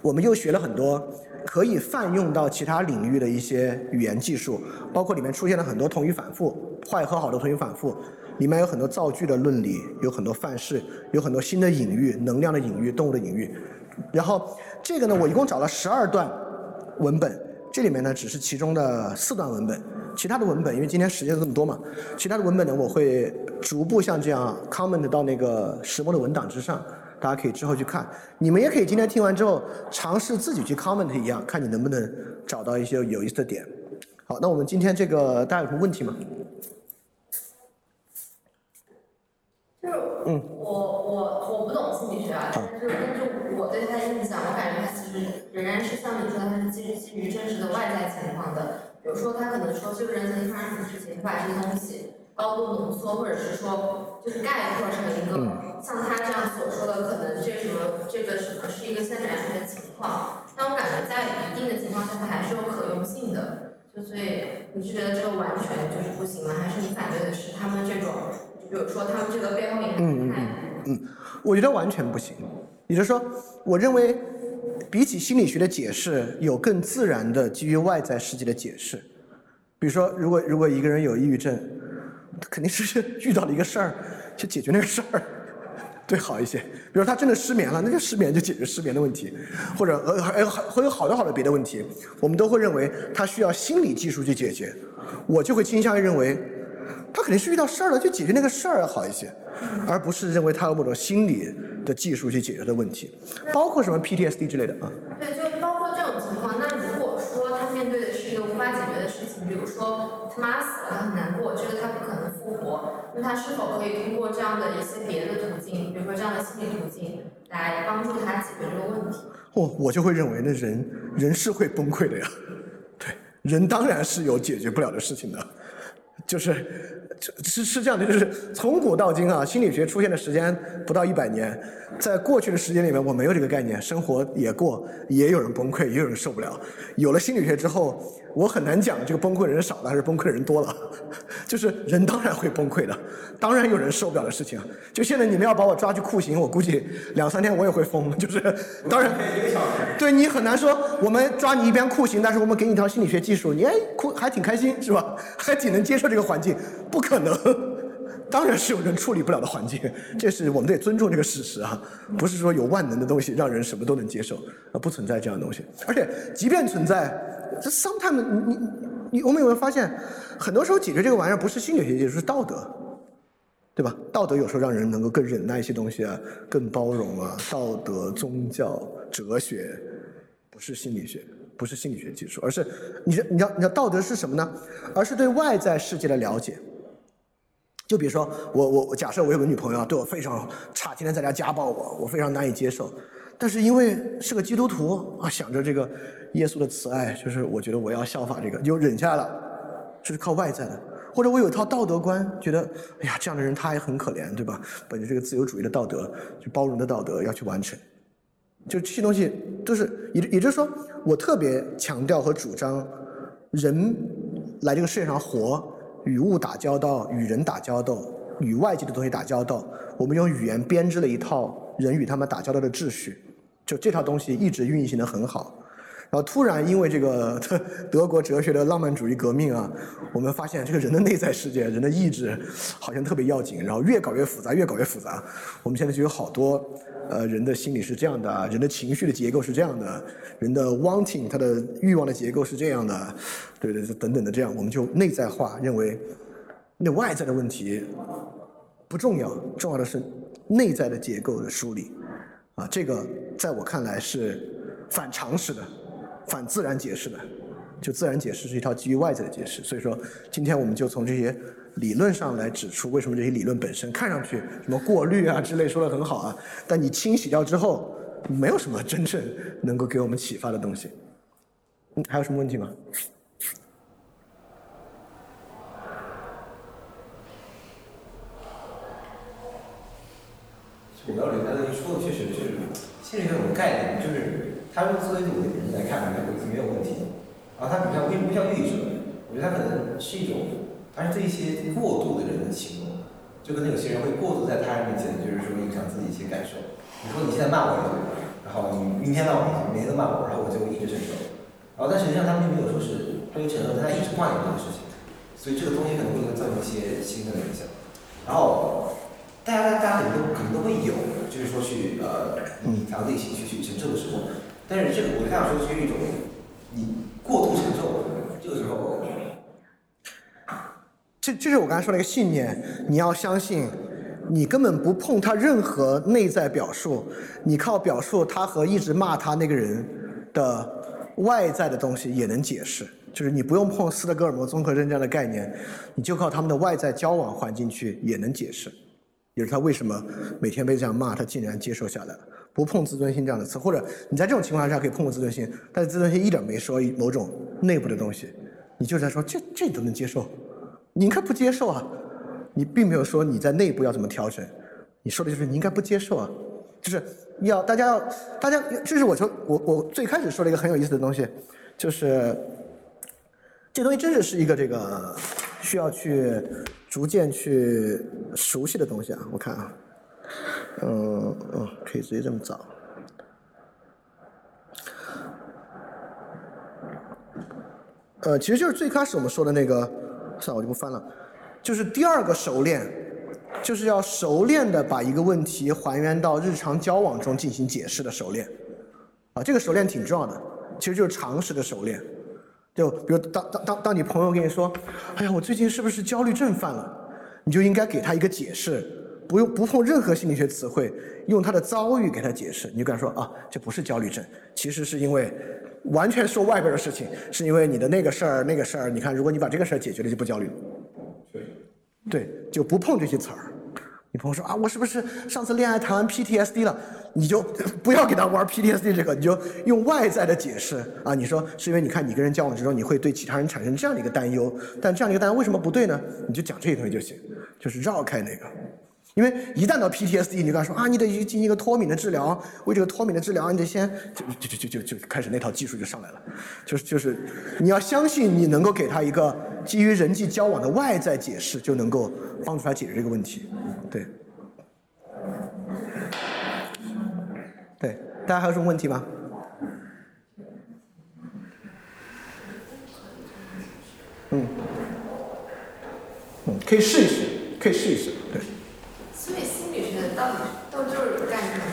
我们又学了很多可以泛用到其他领域的一些语言技术，包括里面出现了很多同语反复，坏和好的同语反复，里面有很多造句的论理，有很多范式，有很多新的隐喻，能量的隐喻，动物的隐喻。然后这个呢，我一共找了十二段文本，这里面呢只是其中的四段文本。其他的文本，因为今天时间这么多嘛，其他的文本呢，我会逐步像这样 comment 到那个石墨的文档之上，大家可以之后去看。你们也可以今天听完之后，尝试自己去 comment 一样，看你能不能找到一些有意思的点。好，那我们今天这个大家有什么问题吗？就是嗯我我我不懂心理学啊，但是根据我对他的印象，我感觉他其实仍然是像你说的，他是基于基于真实的外在情况的。比如说，他可能说这个人曾经发生什么事情，他把这个东西高度浓缩，或者是说就是概括成一个像他这样所说的，可能这什么这个什么是一个现在的情况。但我感觉在一定的情况下，它还是有可用性的。就所以你是觉得这个完全就是不行吗？还是你反对的是他们这种？比如说，他们这个背后隐含的态度。嗯，我觉得完全不行。也就是说，我认为比起心理学的解释，有更自然的基于外在世界的解释。比如说，如果如果一个人有抑郁症，他肯定是 遇到了一个事儿，去解决那个事儿，对好一些。比如他真的失眠了，那就失眠就解决失眠的问题，或者呃还有会有好多好多别的问题，我们都会认为他需要心理技术去解决。我就会倾向于认为。他肯定是遇到事儿了，就解决那个事儿要好一些，而不是认为他有某种心理的技术去解决的问题，包括什么 PTSD 之类的啊。对，就包括这种情况。那如果说他面对的是一个无法解决的事情，比如说他妈死了，他很难过，觉得他不可能复活，那他是否可以通过这样的一些别的途径，比如说这样的心理途径，来帮助他解决这个问题？我，我就会认为，那人人是会崩溃的呀。对，人当然是有解决不了的事情的，就是。是是这样的，就是从古到今啊，心理学出现的时间不到一百年，在过去的时间里面，我没有这个概念，生活也过，也有人崩溃，也有人受不了。有了心理学之后，我很难讲这个崩溃人少了还是崩溃人多了。就是人当然会崩溃的，当然有人受不了的事情。就现在你们要把我抓去酷刑，我估计两三天我也会疯。就是当然，对你很难说，我们抓你一边酷刑，但是我们给你一条心理学技术，你哎酷还挺开心是吧？还挺能接受这个环境，不。可能，当然是有人处理不了的环境，这是我们得尊重这个事实啊，不是说有万能的东西让人什么都能接受啊，不存在这样的东西。而且，即便存在，这 sometimes 你你你，我们有没有发现，很多时候解决这个玩意儿不是心理学，就是道德，对吧？道德有时候让人能够更忍耐一些东西啊，更包容啊。道德、宗教、哲学，不是心理学，不是心理学技术，而是你你知道你知道道德是什么呢？而是对外在世界的了解。就比如说，我我我假设我有个女朋友对我非常差，天天在家家暴我，我非常难以接受。但是因为是个基督徒啊，想着这个耶稣的慈爱，就是我觉得我要效法这个，就忍下来了。这是靠外在的，或者我有一套道德观，觉得哎呀这样的人他也很可怜，对吧？本着这个自由主义的道德，就包容的道德要去完成。就这些东西都是也也就是说，我特别强调和主张，人来这个世界上活。与物打交道，与人打交道，与外界的东西打交道，我们用语言编织了一套人与他们打交道的秩序，就这套东西一直运行的很好。然后突然因为这个 德国哲学的浪漫主义革命啊，我们发现这个人的内在世界、人的意志好像特别要紧，然后越搞越复杂，越搞越复杂。我们现在就有好多。呃，人的心理是这样的，人的情绪的结构是这样的，人的 wanting 他的欲望的结构是这样的，对对，等等的这样，我们就内在化，认为那外在的问题不重要，重要的是内在的结构的梳理，啊，这个在我看来是反常识的，反自然解释的，就自然解释是一套基于外在的解释，所以说今天我们就从这些。理论上来指出为什么这些理论本身看上去什么过滤啊之类说的很好啊，但你清洗掉之后，没有什么真正能够给我们启发的东西。嗯，还有什么问题吗？我了解他的说的确实是心理学有个概念，就是他用思维主义的人来看，没有没有问题。啊，他比较为什么叫预者？我觉得他可能是一种。他是对一些过度的人的行动，就跟有些人会过度在他人面前，就是说影响自己一些感受。你说你现在骂我一顿，然后你明天骂我一顿，明天骂我，然后我就一直承受。然后但实际上他们并没有说是他有承受，但他一直挂念这个事情，所以这个东西可能会造成一些新的影响。然后大家大家可能都可能都会有，就是说去呃隐藏自己情绪去承受的时候。但是这个我这样说是一种你过度承受，这个时候。这这是我刚才说的一个信念，你要相信，你根本不碰他任何内在表述，你靠表述他和一直骂他那个人的外在的东西也能解释，就是你不用碰斯德哥尔摩综合症这样的概念，你就靠他们的外在交往环境去也能解释，也是他为什么每天被这样骂，他竟然接受下来了。不碰自尊心这样的词，或者你在这种情况下可以碰碰自尊心，但是自尊心一点没说某种内部的东西，你就在说这这都能接受，你应该不接受啊，你并没有说你在内部要怎么调整，你说的就是你应该不接受啊，就是要大家要大家，这是我从我我最开始说了一个很有意思的东西，就是这东西真的是一个这个需要去逐渐去熟悉的东西啊，我看啊。嗯嗯，可以直接这么找。呃，其实就是最开始我们说的那个，算了，我就不翻了。就是第二个熟练，就是要熟练的把一个问题还原到日常交往中进行解释的熟练。啊，这个熟练挺重要的，其实就是常识的熟练。就比如当当当当你朋友跟你说，哎呀，我最近是不是焦虑症犯了？你就应该给他一个解释。不用不碰任何心理学词汇，用他的遭遇给他解释，你就跟他说啊，这不是焦虑症，其实是因为完全说外边的事情，是因为你的那个事儿那个事儿，你看，如果你把这个事儿解决了，就不焦虑了。对，对，就不碰这些词儿。你朋友说啊，我是不是上次恋爱谈完 PTSD 了？你就不要给他玩 PTSD 这个，你就用外在的解释啊。你说是因为你看你跟人交往之中，你会对其他人产生这样的一个担忧，但这样的一个担忧为什么不对呢？你就讲这些东西就行，就是绕开那个。因为一旦到 PTSD，你跟他说啊，你得去进行一个脱敏的治疗，为这个脱敏的治疗，你得先就就就就就开始那套技术就上来了，就是就是你要相信你能够给他一个基于人际交往的外在解释，就能够帮助他解决这个问题，对。对，大家还有什么问题吗？嗯，嗯，可以试一试，可以试一试，对。所以心理学到底都就是干什么？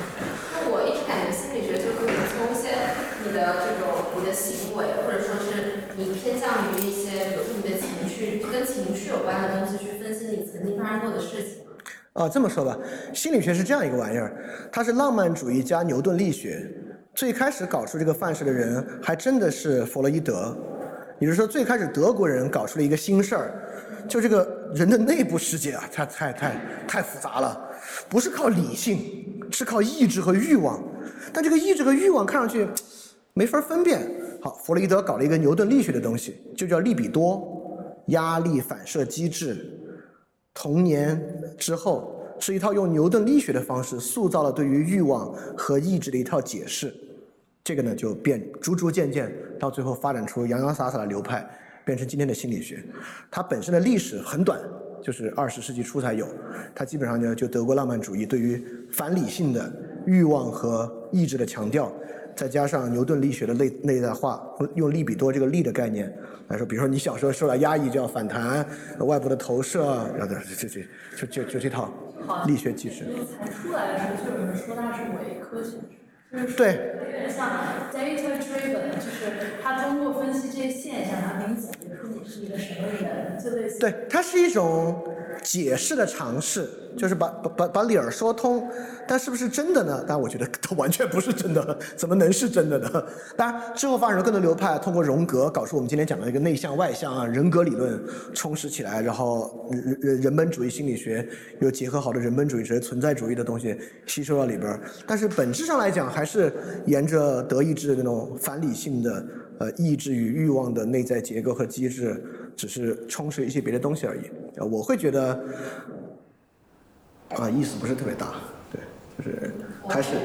那我一直感觉心理学就可以从一些你的这种你的行为，或者说是你偏向于一些，比如说你的情绪，跟情绪有关的东西去分析你曾经发生过的事情。啊，这么说吧，心理学是这样一个玩意儿，它是浪漫主义加牛顿力学。最开始搞出这个范式的人，还真的是弗洛伊德。也就是说，最开始德国人搞出了一个新事儿。就这个人的内部世界啊，太太太太复杂了，不是靠理性，是靠意志和欲望。但这个意志和欲望看上去没法分辨。好，弗洛伊德搞了一个牛顿力学的东西，就叫利比多，压力反射机制。童年之后是一套用牛顿力学的方式塑造了对于欲望和意志的一套解释。这个呢，就变逐逐渐渐到最后发展出洋洋洒洒的流派。变成今天的心理学，它本身的历史很短，就是二十世纪初才有。它基本上呢，就德国浪漫主义对于反理性的欲望和意志的强调，再加上牛顿力学的内内在化，用利比多这个力的概念来说，比如说你小时候受到压抑就要反弹，外部的投射，然后这这就就就这套力学机制。才出来的时候，就有人说它是伪科学。对，有点像 data driven，就是他通过分析这些现象，然后给你总结出你是一个什么人，就类似。对，它是一种解释的尝试，就是把把把把理儿说通，但是不是真的呢？但我觉得它完全不是真的，怎么能是真的呢？当然，之后发展出更多流派，通过荣格搞出我们今天讲的一个内向外向啊，人格理论充实起来，然后人人本主义心理学又结合好的人本主义、这些存在主义的东西吸收到里边儿，但是本质上来讲还。是沿着德意志那种反理性的呃意志与欲望的内在结构和机制，只是充实一些别的东西而已。呃，我会觉得啊，意思不是特别大，对，就是还是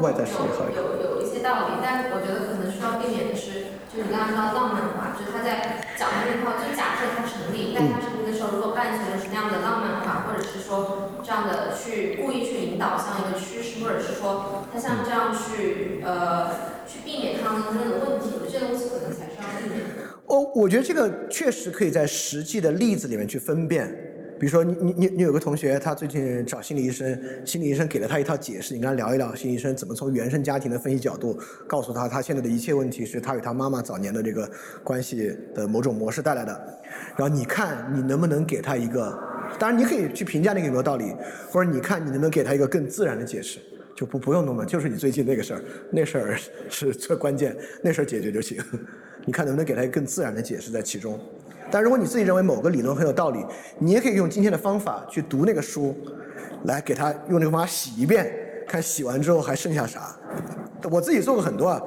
外在视野好一点。有有一些道理，但我觉得可能需要避免的是，就是你刚刚说到浪漫化，就是他在讲的那套，就假设它成立，但它成立的时候，如果伴随着是那样的浪漫化，或者是说这样的去故意去引导像一个趋势，或者是说。他像这样去呃去避免他们真正的问题，这些东西可能才。哦，我觉得这个确实可以在实际的例子里面去分辨，比如说你你你你有个同学，他最近找心理医生，心理医生给了他一套解释，你跟他聊一聊，心理医生怎么从原生家庭的分析角度告诉他，他现在的一切问题是他与他妈妈早年的这个关系的某种模式带来的。然后你看你能不能给他一个，当然你可以去评价那个有没有道理，或者你看你能不能给他一个更自然的解释，就不不用那么就是你最近那个事儿，那事儿 是最关键，那事儿解决就行。你看能不能给他一个更自然的解释在其中。但如果你自己认为某个理论很有道理，你也可以用今天的方法去读那个书，来给他用这个方法洗一遍，看洗完之后还剩下啥。我自己做过很多啊，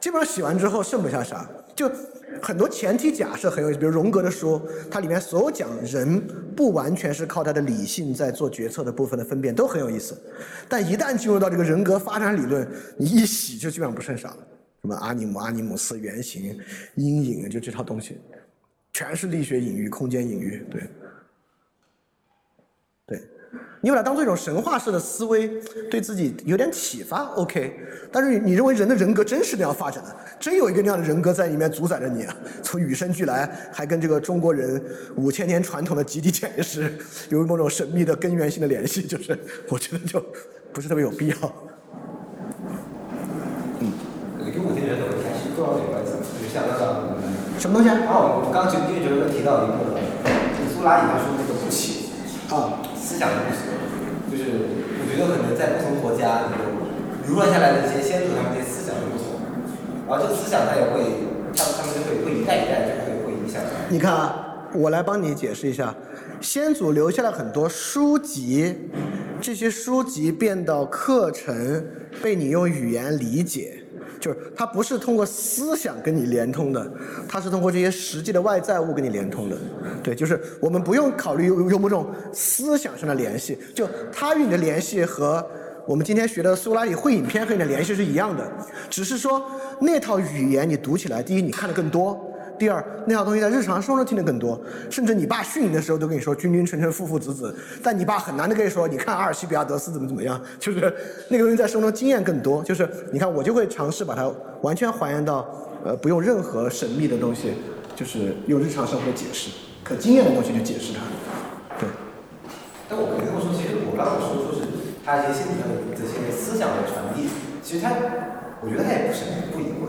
基本上洗完之后剩不下啥，就很多前提假设很有意思，比如荣格的书，它里面所有讲人不完全是靠他的理性在做决策的部分的分辨都很有意思，但一旦进入到这个人格发展理论，你一洗就基本上不剩啥了，么阿尼姆、阿尼姆斯原型、阴影，就这套东西。全是力学隐喻、空间隐喻，对，对，你把它当做一种神话式的思维，对自己有点启发，OK。但是你你认为人的人格真是那样发展的？真有一个那样的人格在里面主宰着你啊？从与生俱来，还跟这个中国人五千年传统的集体潜意识有某种神秘的根源性的联系？就是我觉得就不是特别有必要。嗯，跟五千年的还是重要的关系，就是像那个。什么东西？然后我刚刚就因为觉得提到一个，就是苏拉里他说那个不朽啊，思想的不朽，就是我觉得可能在不同国家里头流传下来的一些先祖他们这些思想就不同，然后这个思想它也会，他他们就会会一代一代就会会影响。你看啊，我来帮你解释一下，先祖留下了很多书籍，这些书籍变到课程，被你用语言理解。就是它不是通过思想跟你连通的，它是通过这些实际的外在物跟你连通的。对，就是我们不用考虑用用某种思想上的联系，就它与你的联系和我们今天学的苏拉里会影片和你的联系是一样的，只是说那套语言你读起来，第一你看的更多。第二，那套东西在日常生活中听得更多，甚至你爸训你的时候都跟你说“君君臣臣，父父子子”，但你爸很难的跟你说“你看阿尔西比亚德斯怎么怎么样”，就是那个东西在生活中经验更多。就是你看，我就会尝试把它完全还原到，呃，不用任何神秘的东西，就是用日常生活的解释，可经验的东西去解释它。对。但我肯定会说，其实我刚刚说说是他一些心理上的这些思想的传递，其实他，我觉得他也不是不隐晦。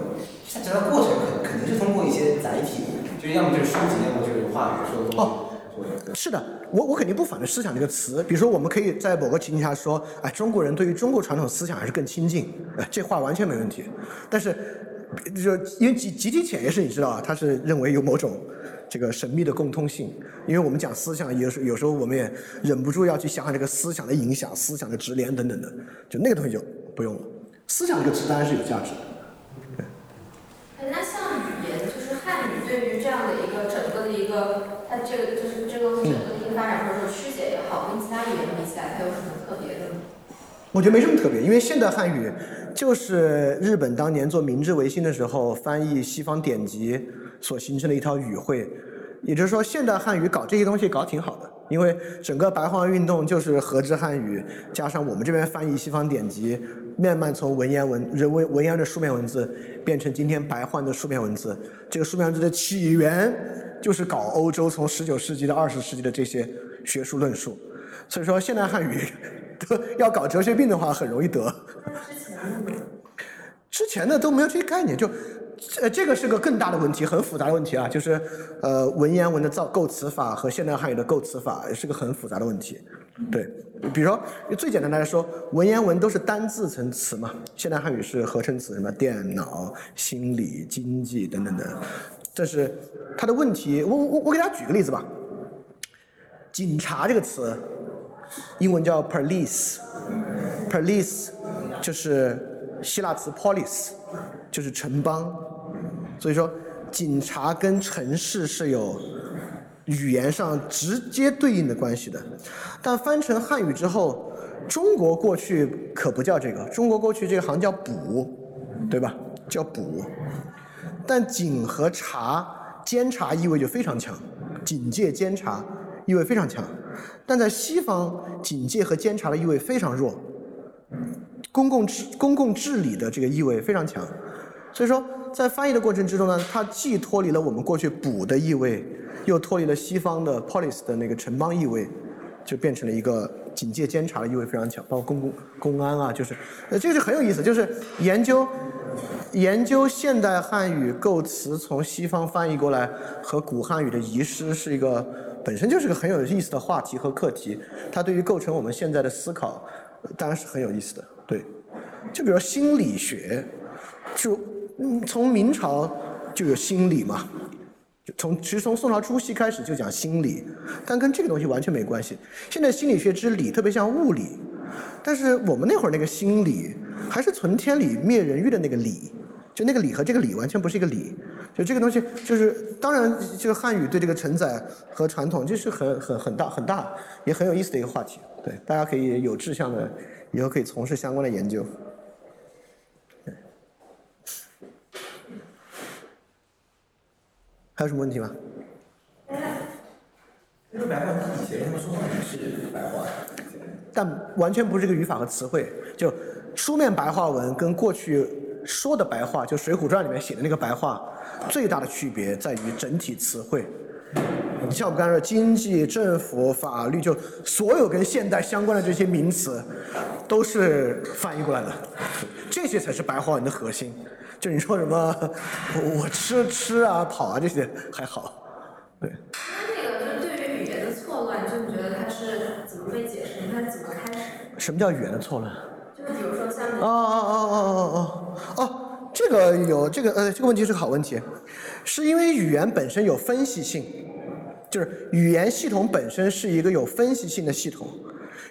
它整个过程肯肯定是通过一些载体，就要么就是书籍，要么就是话语说的哦，是的，我我肯定不反对思想这个词。比如说，我们可以在某个情境下说，哎，中国人对于中国传统思想还是更亲近，哎，这话完全没问题。但是，就因为集集体潜意识，你知道啊，他是认为有某种这个神秘的共通性。因为我们讲思想，有时有时候我们也忍不住要去想想这个思想的影响、思想的直连等等的，就那个东西就不用了。思想这个词当然是有价值。那像语言，就是汉语对于这样的一个整个的一个，它这个就是这个整个的一个发展或者说曲解也好，跟其他语言比起来，它有什么特别的呢？我觉得没什么特别，因为现代汉语就是日本当年做明治维新的时候翻译西方典籍所形成的一套语汇。也就是说，现代汉语搞这些东西搞挺好的，因为整个白话运动就是和制汉语，加上我们这边翻译西方典籍。慢慢从文言文、人文文言的书面文字变成今天白话的书面文字。这个书面文字的起源就是搞欧洲从十九世纪到二十世纪的这些学术论述。所以说，现代汉语 得要搞哲学病的话，很容易得。之前的都没有这些概念，就。呃，这个是个更大的问题，很复杂的问题啊，就是呃，文言文的造构词法和现代汉语的构词法是个很复杂的问题。对，比如说最简单的来说，文言文都是单字成词嘛，现代汉语是合成词，什么电脑、心理、经济等等等。这是它的问题。我我我给大家举个例子吧，警察这个词，英文叫 police，police 就是希腊词 polis。就是城邦，所以说警察跟城市是有语言上直接对应的关系的。但翻成汉语之后，中国过去可不叫这个，中国过去这个好像叫捕，对吧？叫捕。但警和察，监察意味就非常强，警戒监察意味非常强。但在西方，警戒和监察的意味非常弱，公共治公共治理的这个意味非常强。所以说，在翻译的过程之中呢，它既脱离了我们过去“补”的意味，又脱离了西方的 polis 的那个城邦意味，就变成了一个警戒监察的意味非常强，包括公共公安啊，就是，呃，这个就很有意思，就是研究研究现代汉语构词从西方翻译过来和古汉语的遗失是一个本身就是个很有意思的话题和课题，它对于构成我们现在的思考，当然是很有意思的，对。就比如心理学，就，从明朝就有心理嘛，就从其实从宋朝初期开始就讲心理，但跟这个东西完全没关系。现在心理学之理特别像物理，但是我们那会儿那个心理还是存天理灭人欲的那个理，就那个理和这个理完全不是一个理。就这个东西，就是当然，就是汉语对这个承载和传统，这是很很很大很大也很有意思的一个话题。对，大家可以有志向的，以后可以从事相关的研究。还有什么问题吗？那个白话以前他们说话也是白话，但完全不是这个语法和词汇。就书面白话文跟过去说的白话，就《水浒传》里面写的那个白话，最大的区别在于整体词汇。你像我们刚才说经济、政府、法律，就所有跟现代相关的这些名词，都是翻译过来的，这些才是白话文的核心。就你说什么我我吃吃啊、跑啊这些还好，对。那那个就对于语言的错乱，就你觉得它是怎么被解释？它是怎么开始？什么叫语言的错乱？就是比如说像哦哦哦哦哦哦哦，这个有这个呃，这个问题是个好问题，是因为语言本身有分析性，就是语言系统本身是一个有分析性的系统，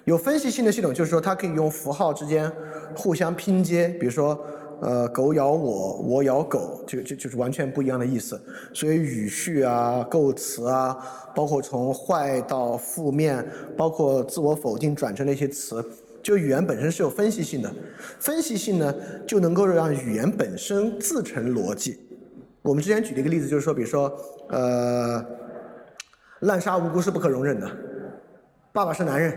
有分析性的系统就是说它可以用符号之间互相拼接，比如说呃狗咬我，我咬狗，就就就是完全不一样的意思，所以语序啊、构词啊，包括从坏到负面，包括自我否定转成那些词。就语言本身是有分析性的，分析性呢就能够让语言本身自成逻辑。我们之前举了一个例子，就是说，比如说，呃，滥杀无辜是不可容忍的，爸爸是男人，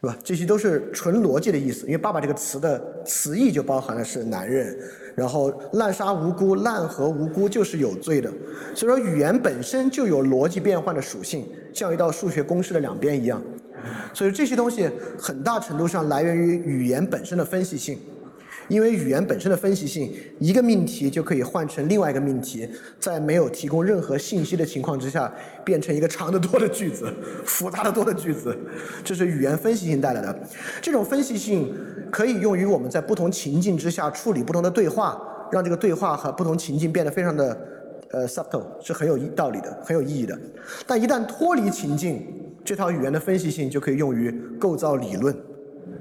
是吧？这些都是纯逻辑的意思，因为“爸爸”这个词的词义就包含了是男人，然后滥杀无辜，滥和无辜就是有罪的，所以说语言本身就有逻辑变换的属性，像一道数学公式的两边一样。所以这些东西很大程度上来源于语言本身的分析性，因为语言本身的分析性，一个命题就可以换成另外一个命题，在没有提供任何信息的情况之下，变成一个长得多的句子，复杂的多的句子，这是语言分析性带来的。这种分析性可以用于我们在不同情境之下处理不同的对话，让这个对话和不同情境变得非常的呃 subtle，是很有道理的，很有意义的。但一旦脱离情境，这套语言的分析性就可以用于构造理论，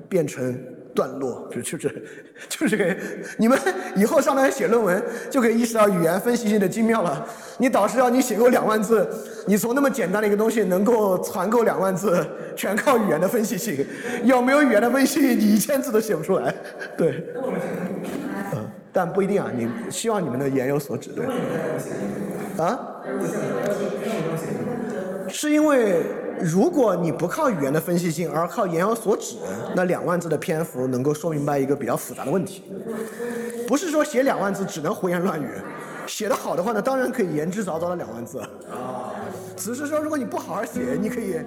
变成段落，就 就是就是这个。你们以后上台写论文，就可以意识到语言分析性的精妙了。你导师让你写够两万字，你从那么简单的一个东西能够攒够两万字，全靠语言的分析性。有没有语言的分析，你一千字都写不出来。对，嗯，但不一定啊。你希望你们的言有所指，对。啊？是因为如果你不靠语言的分析性，而靠言有所指，那两万字的篇幅能够说明白一个比较复杂的问题。不是说写两万字只能胡言乱语，写得好的话呢，当然可以言之凿凿的两万字。啊，只是说如果你不好好写，你可以，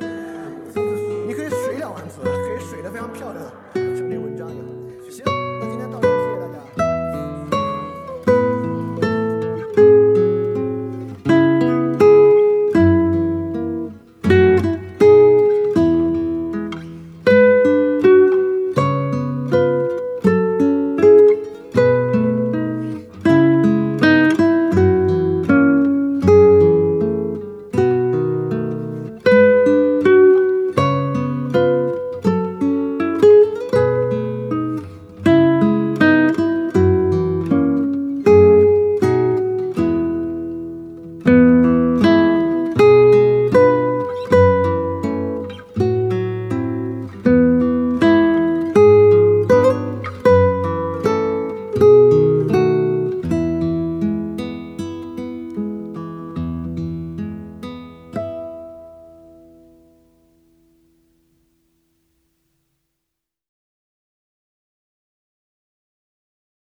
你可以水两万字，可以水的非常漂亮。像那文章一样